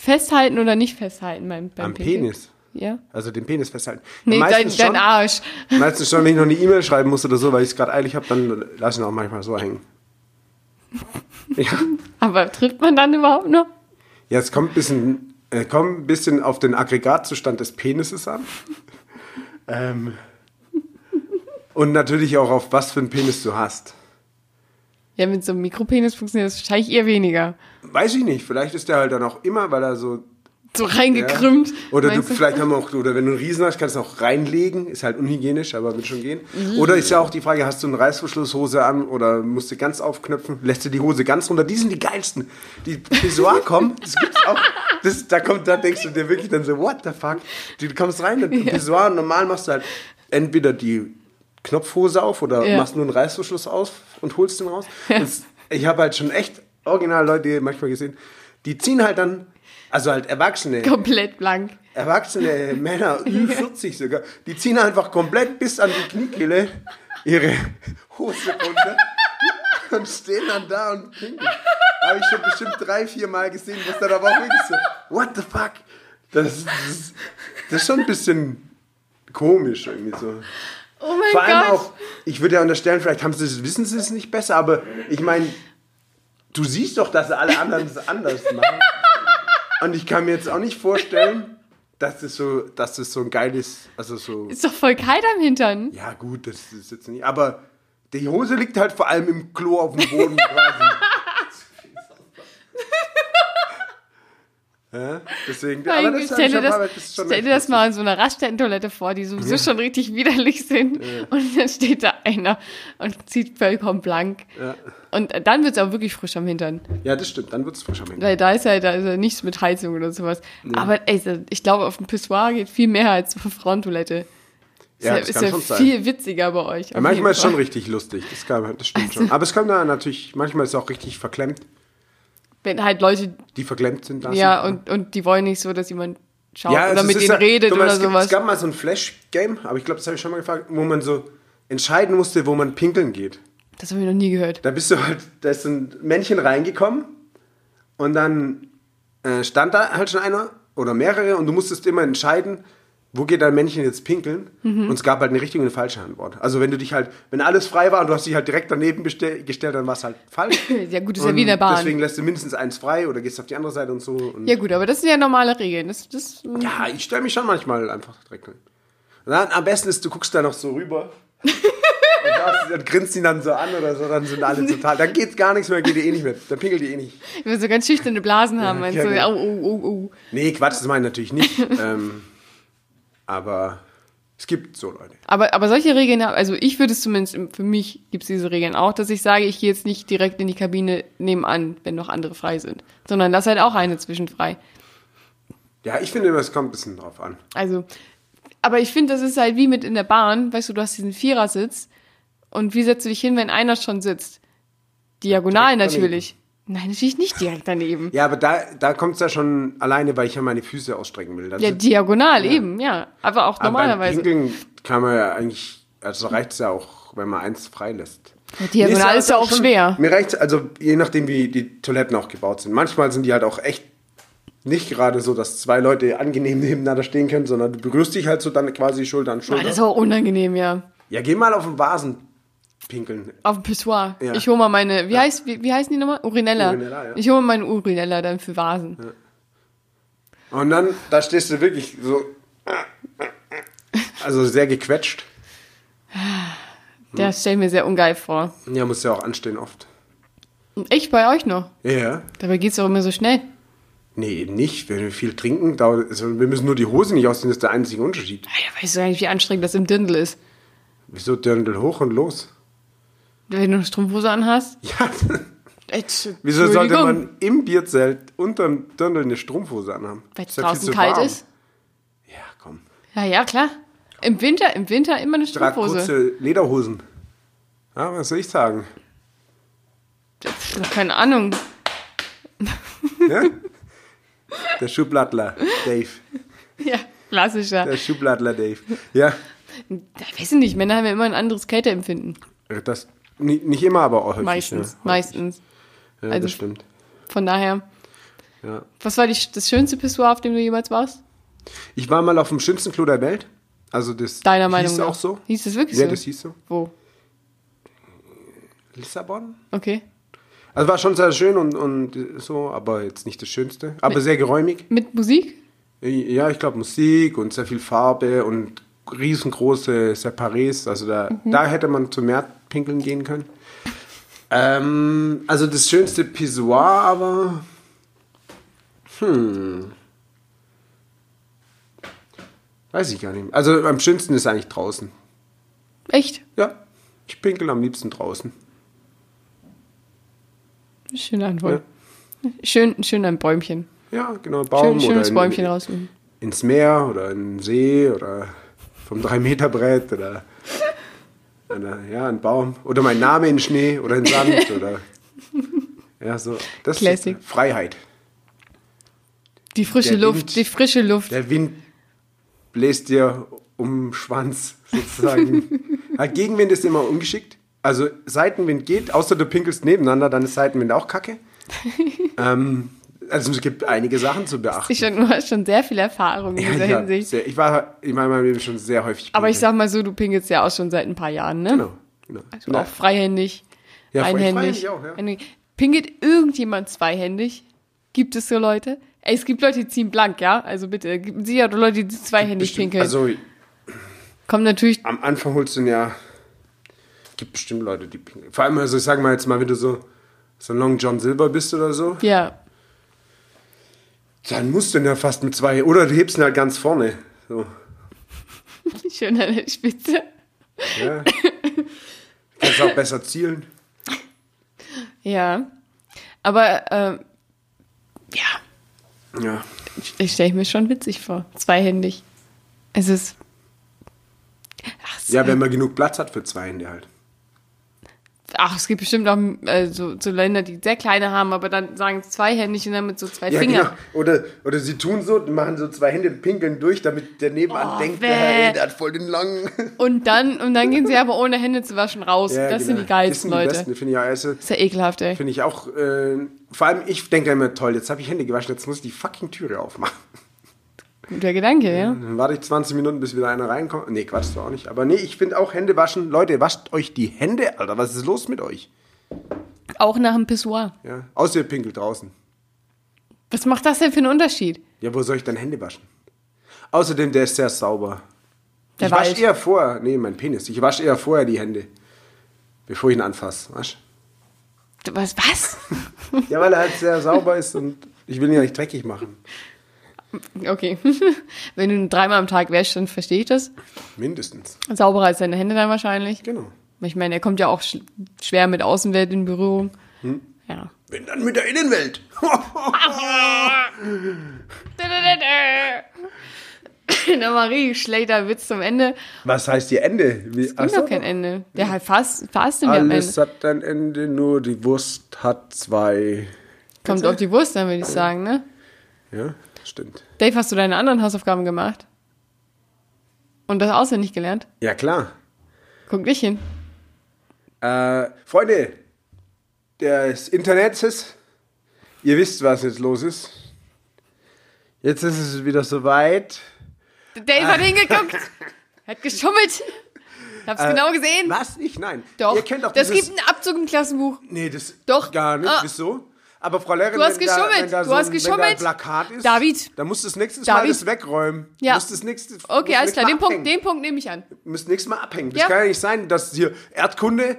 Festhalten oder nicht festhalten beim, beim Am? Penis. Ja. Also den Penis festhalten. Nee, dein, meistens, dein schon, Arsch. meistens schon, wenn ich noch eine E-Mail schreiben muss oder so, weil ich es gerade eilig habe, dann lasse ich ihn auch manchmal so hängen. Ja, Aber trifft man dann überhaupt noch? ja es kommt ein bisschen, äh, kommt ein bisschen auf den Aggregatzustand des Penises an. ähm, und natürlich auch auf was für einen Penis du hast. Ja, mit so einem Mikropenis funktioniert das wahrscheinlich eher weniger. Weiß ich nicht, vielleicht ist der halt dann auch immer, weil er so So reingekrümmt. Ja. Oder du, meinst vielleicht haben wir auch, oder wenn du einen Riesen hast, kannst du auch reinlegen. Ist halt unhygienisch, aber wird schon gehen. Mhm. Oder ist ja auch die Frage, hast du eine Reißverschlusshose an oder musst du ganz aufknöpfen? Lässt du die Hose ganz runter? Die sind die geilsten. Die Pissoir kommen, das gibt's auch. Das, da kommt, da denkst du dir wirklich dann so, what the fuck? Du kommst rein, in ja. Pissoir normal machst du halt entweder die Knopfhose auf oder Ja. machst nur einen Reißverschluss auf und holst den raus. Und ich habe halt schon echt original Leute manchmal gesehen, die ziehen halt dann, also halt Erwachsene, Komplett blank. erwachsene Männer, Ü40 sogar, die ziehen einfach komplett bis an die Kniekehle ihre Hose runter und stehen dann da und pinkeln. Habe ich schon bestimmt drei, vier Mal gesehen, was dann aber auch wirklich so, what the fuck? Das, das, das ist schon ein bisschen komisch irgendwie so. Oh mein Vor allem Gott. auch, ich würde ja unterstellen, vielleicht haben sie es, wissen sie es nicht besser, aber ich meine, du siehst doch, dass alle anderen es anders machen. Und ich kann mir jetzt auch nicht vorstellen, dass das so, dass das so ein geiles, also so, Ist doch voll kalt am Hintern. ja gut, das ist jetzt nicht, aber die Hose liegt halt vor allem im Klo auf dem Boden quasi. Ja, deswegen, aber das, stell, dir das, stell dir das mal an so einer Raststättentoilette vor, die sowieso schon richtig widerlich sind. Und dann steht da einer und zieht vollkommen blank. Ja. Und dann wird es auch wirklich frisch am Hintern. Ja, das stimmt, dann wird es frisch am Ende. Weil da ist ja, da ist ja nichts mit Heizung oder sowas. Aber ey, ich glaube, auf dem Pissoir geht viel mehr als auf Frauentoilette. Ist Ja, ja, das ist ja viel witziger bei euch. Ja, manchmal ist es schon richtig lustig, das, kann, das stimmt Also- schon. Aber es kommt da natürlich, manchmal ist es auch richtig verklemmt, Wenn halt Leute, die verklemmt sind. da ja, und, und die wollen nicht so, dass jemand schaut Ja, oder also mit denen ja- redet mal, oder es gibt, sowas. Es gab mal so ein Flash-Game, aber ich glaube, das habe ich schon mal gefragt, wo man so entscheiden musste, wo man pinkeln geht. Das habe ich noch nie gehört. Da bist du halt, da ist ein Männchen reingekommen und dann äh, stand da halt schon einer oder mehrere und du musstest immer entscheiden, wo geht dein Männchen jetzt pinkeln? Mhm. Und es gab halt eine richtige und eine falsche Antwort. Also wenn du dich halt, wenn alles frei war und du hast dich halt direkt daneben gestellt, dann war es halt falsch. Ja gut, ist ja Und wie in der Bahn. Deswegen lässt du mindestens eins frei oder gehst auf die andere Seite und so. Und Ja gut, aber das sind ja normale Regeln. Das, das, ja, ich stelle mich schon manchmal einfach direkt hin. Dann, am besten ist, du guckst da noch so rüber. und, das, und grinst ihn dann so an oder so, dann sind alle total. Dann geht gar nichts mehr, geht die eh nicht mehr. Dann pinkelt die eh nicht. wenn wir so ganz schüchterne Blasen haben. meinst ja, du, genau. oh, oh, oh, oh. Nee, Quatsch, das meine ich natürlich nicht. ähm, aber es gibt so Leute. Aber, aber solche Regeln, also ich würde es zumindest, für mich gibt es diese Regeln auch, dass ich sage, ich gehe jetzt nicht direkt in die Kabine nebenan, wenn noch andere frei sind. Sondern lass halt auch eine zwischenfrei. Ja, ich finde, es kommt ein bisschen drauf an. Also, aber ich finde, das ist halt wie mit in der Bahn, weißt du, du hast diesen Vierersitz und wie setzt du dich hin, wenn einer schon sitzt? Diagonal natürlich. Nein, natürlich nicht direkt daneben. Ja, aber da, da kommt es ja schon alleine, weil ich ja meine Füße ausstrecken will. Dann Ja, diagonal eben, ja. Aber auch aber beim normalerweise. Pinkeln kann man ja eigentlich, also reicht es ja auch, wenn man eins freilässt. Ja, diagonal Nee, ist ja auch schon- schwer. Mir reicht also je nachdem, wie die Toiletten auch gebaut sind. Manchmal sind die halt auch echt nicht gerade so, dass zwei Leute angenehm nebeneinander stehen können, sondern du berührst dich halt so dann quasi Schulter an Ah, Schulter. das ist auch unangenehm, ja. ja, geh mal auf den Vasen pinkeln. Auf dem Pissoir. Ja. Ich hole mal meine, wie, heißt, wie, wie heißen die nochmal? Urinella. Urinella, ja. Ich hole meine Urinella dann für Vasen. Und dann, da stehst du wirklich so, also sehr gequetscht. Der stelle ich mir sehr ungeil vor. Ja, musst ja auch anstehen oft. Und echt bei euch noch. Ja. Dabei geht's doch immer so schnell. Nee, eben nicht. Wenn wir viel trinken, dauert, also wir müssen nur die Hose nicht ausziehen, das ist der einzige Unterschied. Ja, weißt du eigentlich, wie anstrengend das im Dirndl ist? Wieso Dirndl hoch und los? Wenn du eine Strumpfhose anhast? Ja, wieso sollte man im Bierzelt unterm Dirndl eine Strumpfhose anhaben? Weil es draußen kalt warm. ist? Ja, komm. Ja, ja, klar. Im Winter, im Winter immer eine Strumpfhose. kurze Lederhosen. Ja, was soll ich sagen? Keine Ahnung. Ja? Der Schublattler, Dave. Ja, klassischer. Der Schublattler, Dave. Ja, Ich weiß nicht, Männer haben ja immer ein anderes Kälteempfinden. das nicht, nicht immer, aber auch häufig. Meistens, ja. meistens. Ja, Also- das stimmt. Von daher, Ja. Was war die, das schönste Pissoir, auf dem du jemals warst? Ich war mal auf dem schönsten Klo der Welt. Also das Deiner Meinung hieß nach? auch so. Hieß das wirklich Ja, so? das hieß so. Wo? Lissabon? Okay. Also war schon sehr schön und, und so, aber jetzt nicht das Schönste. Aber sehr geräumig. Mit Musik? Ja, ich glaube Musik und sehr viel Farbe und riesengroße Separés. Also da, Mhm. da hätte man zu mehr pinkeln gehen können. Ähm, also das schönste Pissoir, aber. Hm. Weiß ich gar nicht. Also am schönsten ist eigentlich draußen. Echt? Ja, ich pinkel am liebsten draußen. Schöne Antwort. Schön, schön ein Bäumchen. Ja, genau, Baum Schön, schönes oder Bäumchen in, rausnehmen. ins Meer oder in den See oder vom 3-Meter-Brett oder einer, ja, ein Baum oder mein Name in Schnee oder in Sand oder ja, so. Das Classic. ist Freiheit. Die frische Der Luft, Wind. die frische Luft. Der Wind bläst dir um den Schwanz sozusagen. Gegenwind ist immer ungeschickt. Also Seitenwind geht, außer du pinkelst nebeneinander, dann ist Seitenwind auch kacke. ähm, also es gibt einige Sachen zu beachten. Ich schon, du hast schon sehr viel Erfahrung in dieser Ja, Hinsicht. sehr, ich war in meinem Leben schon sehr häufig. Aber ich pinkeln. sag mal so, du pinkelst ja auch schon seit ein paar Jahren, ne? Genau. genau. Also auch freihändig, Ja, einhändig. freihändig auch, ja. Pinkelt irgendjemand zweihändig? Gibt es so Leute? Ey, es gibt Leute, die ziehen blank, ja? Also bitte, gibt sicher Leute, die zweihändig Bestimmt, pinkeln. also Kommt natürlich, am Anfang holst du ja. gibt bestimmt Leute, die pinkeln. Vor allem, also ich sag mal jetzt mal, wenn du so, so ein Long John Silver bist oder so, ja. Dann musst du ihn ja fast mit zwei. Oder du hebst ihn halt ganz vorne. So. Schön an der Spitze. Ja. Kannst auch besser zielen. Ja. Aber, ähm, ja, Ja. ich stelle mir schon witzig vor. Zweihändig. Es ist. Ach, Ja, wenn man genug Platz hat für zwei Hände halt. Ach, es gibt bestimmt auch äh, so, so Länder, die sehr kleine haben, aber dann sagen es zweihändig und dann mit so zwei Ja, Fingern. genau. Oder, oder sie tun so, machen so zwei Hände pinkeln durch, damit der nebenan Oh, denkt, bäh. der, hat voll den langen. Und dann, und dann gehen sie aber ohne Hände zu waschen raus. Ja, das sind genau. die geilsten das sind die Leute. Besten, finde ich auch. Also, ist ja ekelhaft, ey. Finde ich auch, äh, vor allem ich denke immer, toll, jetzt habe ich Hände gewaschen, jetzt muss ich die fucking Türe aufmachen. Guter Gedanke, ja. Dann warte ich 20 Minuten, bis wieder einer reinkommt. Nee, Quatsch, war auch nicht. Aber nee, ich finde auch Hände waschen. Leute, wascht euch die Hände, Alter. Was ist los mit euch? Auch nach dem Pissoir. Ja, außer ihr pinkelt draußen. Was macht das denn für einen Unterschied? Ja, wo soll ich dann Hände waschen? Außerdem, der ist sehr sauber. Der ich wasche eher vorher, nee, mein Penis. Ich wasche eher vorher die Hände, bevor ich ihn anfasse. Du- Was? Was? Ja, weil er halt sehr sauber ist und ich will ihn ja nicht dreckig machen. Okay. Wenn du dreimal am Tag wäschst, dann verstehe ich das. Mindestens. Sauberer als deine Hände dann wahrscheinlich. Genau. Ich meine, er kommt ja auch sch schwer mit Außenwelt in Berührung. Hm. Ja. Wenn dann mit der Innenwelt. Der Marie schlechter Witz zum Ende. Was heißt ihr Ende? Es gibt doch kein Ende. Der halt fast, fast im am Alles Ende. hat ein Ende, nur die Wurst hat zwei. Kommt auf die Wurst dann, würde ich sagen, ne? Ja, stimmt. Dave, hast du deine anderen Hausaufgaben gemacht? Und das auswendig gelernt? Ja, klar. Guck dich hin. Äh, Freunde des Internets, ihr wisst, was jetzt los ist. Jetzt ist es wieder soweit. Dave hat hingeguckt. Hat geschummelt. Ich hab's genau gesehen. Was? Ich? Nein. Doch. Ihr kennt doch das dieses... gibt einen Abzug im Klassenbuch. Nee, das Doch. gar nicht. Ah. Wieso? Aber Frau Lehrerin, Du hast wenn da, geschummelt. wenn da Du so hast ein, Wenn da geschummelt. Plakat ist, David. dann musst du das nächstes Mal das wegräumen. Ja. Musst das nächste, Okay, alles klar. Den Punkt, den Punkt nehme ich an. müsst nächstes Mal abhängen. Das Ja. kann ja nicht sein, dass hier Erdkunde,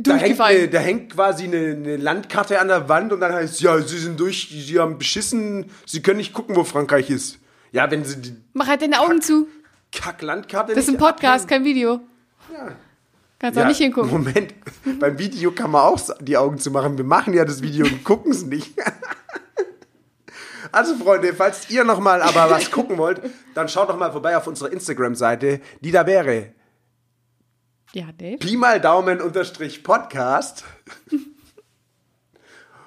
da hängt, eine, da hängt quasi eine, eine Landkarte an der Wand und dann heißt ja, sie sind durch, sie haben beschissen, sie können nicht gucken, wo Frankreich ist. Ja, wenn sie die Mach halt deine Augen zu. Kack-Landkarte Das ist ein Podcast, abhängen- kein Video. Ja. Kannst Ja, auch nicht hingucken. Moment, beim Video kann man auch die Augen zu machen. Wir machen ja das Video und gucken es nicht. Also Freunde, falls ihr noch mal aber was gucken wollt, dann schaut doch mal vorbei auf unserer Instagram-Seite, die da wäre. Ja, Dave. Pi mal Daumen unterstrich Podcast.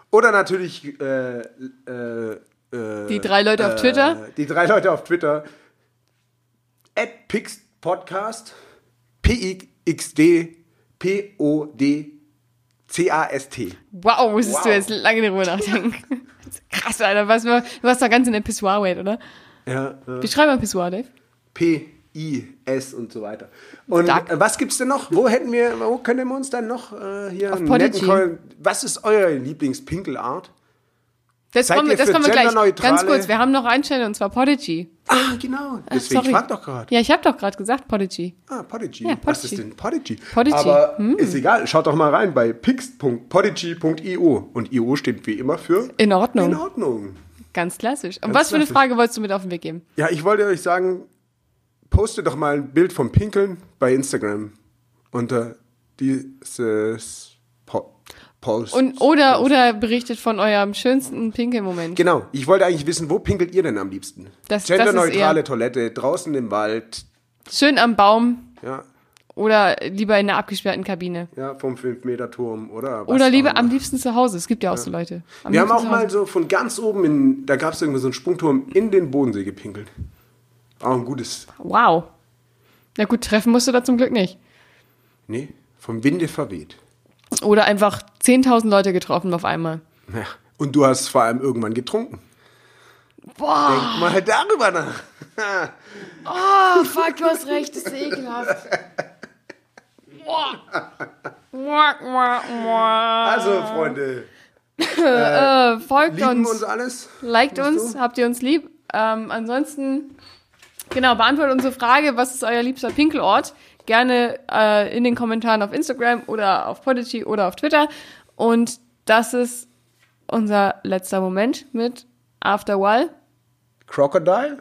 Oder natürlich äh, äh, äh, Die drei Leute auf Twitter. Die drei Leute auf Twitter. At Pix Podcast. P-I-X-D P-O-D C-A-S-T. Wow, musstest du Wow. jetzt lange darüber nachdenken. krass, Alter. Was, du warst da ganz in der Pissoir-Wait, oder? Ja, ja. Wie schreibt man Pissoir, Dave? P, I, S und so weiter. Und Stark. äh, was gibt's denn noch? Wo hätten wir, wo können wir uns dann noch äh, hier Auf einen netten Call- Was ist eure Lieblingspinkelart? Das Seid kommen, wir- das kommen wir gleich. Ganz kurz, wir haben noch einen Channel und zwar Podigy. Ah, genau. Deswegen, sorry. ich frag doch gerade. Ja, ich habe doch gerade gesagt Podigy. Ah, Podigy. Ja, Was Podigy. ist denn Podigy? Podigy. Aber ist egal, schaut doch mal rein bei pix.podigy.io. Und IO steht wie immer für In Ordnung. In Ordnung. Ganz klassisch. Und Ganz was für eine. Frage wolltest du mit auf den Weg geben? Ja, ich wollte euch sagen, postet doch mal ein Bild vom Pinkeln bei Instagram unter dieses Post. Und, oder, oder berichtet von eurem schönsten Pinkelmoment. Genau, ich wollte eigentlich wissen, wo pinkelt ihr denn am liebsten? Das- das Genderneutrale eher- Toilette, draußen im Wald, Schön am Baum ja, oder lieber in einer abgesperrten Kabine. ja vom 5-Meter-Turm oder Oder lieber am liebsten zu Hause. Es gibt ja auch so Leute. Am Wir haben auch mal so von ganz oben in, da gab es irgendwie so einen Sprungturm in den Bodensee gepinkelt. Auch ein gutes, Wow. Na gut, treffen musst du da zum Glück nicht. nee, vom Winde verweht. Oder einfach 10.000 Leute getroffen auf einmal. Ja. Und du hast vor allem irgendwann getrunken. Boah. Denk mal darüber nach. Oh, fuck, du hast recht, das ist ekelhaft. Also, Freunde, Äh, folgt lieben uns, uns alles. liked uns, du? habt ihr uns lieb. Ähm, ansonsten, genau, beantwortet unsere Frage, was ist euer liebster Pinkelort? Gerne äh, in den Kommentaren auf Instagram oder auf Podigy oder auf Twitter. Und das ist unser letzter Moment mit After While. Crocodile?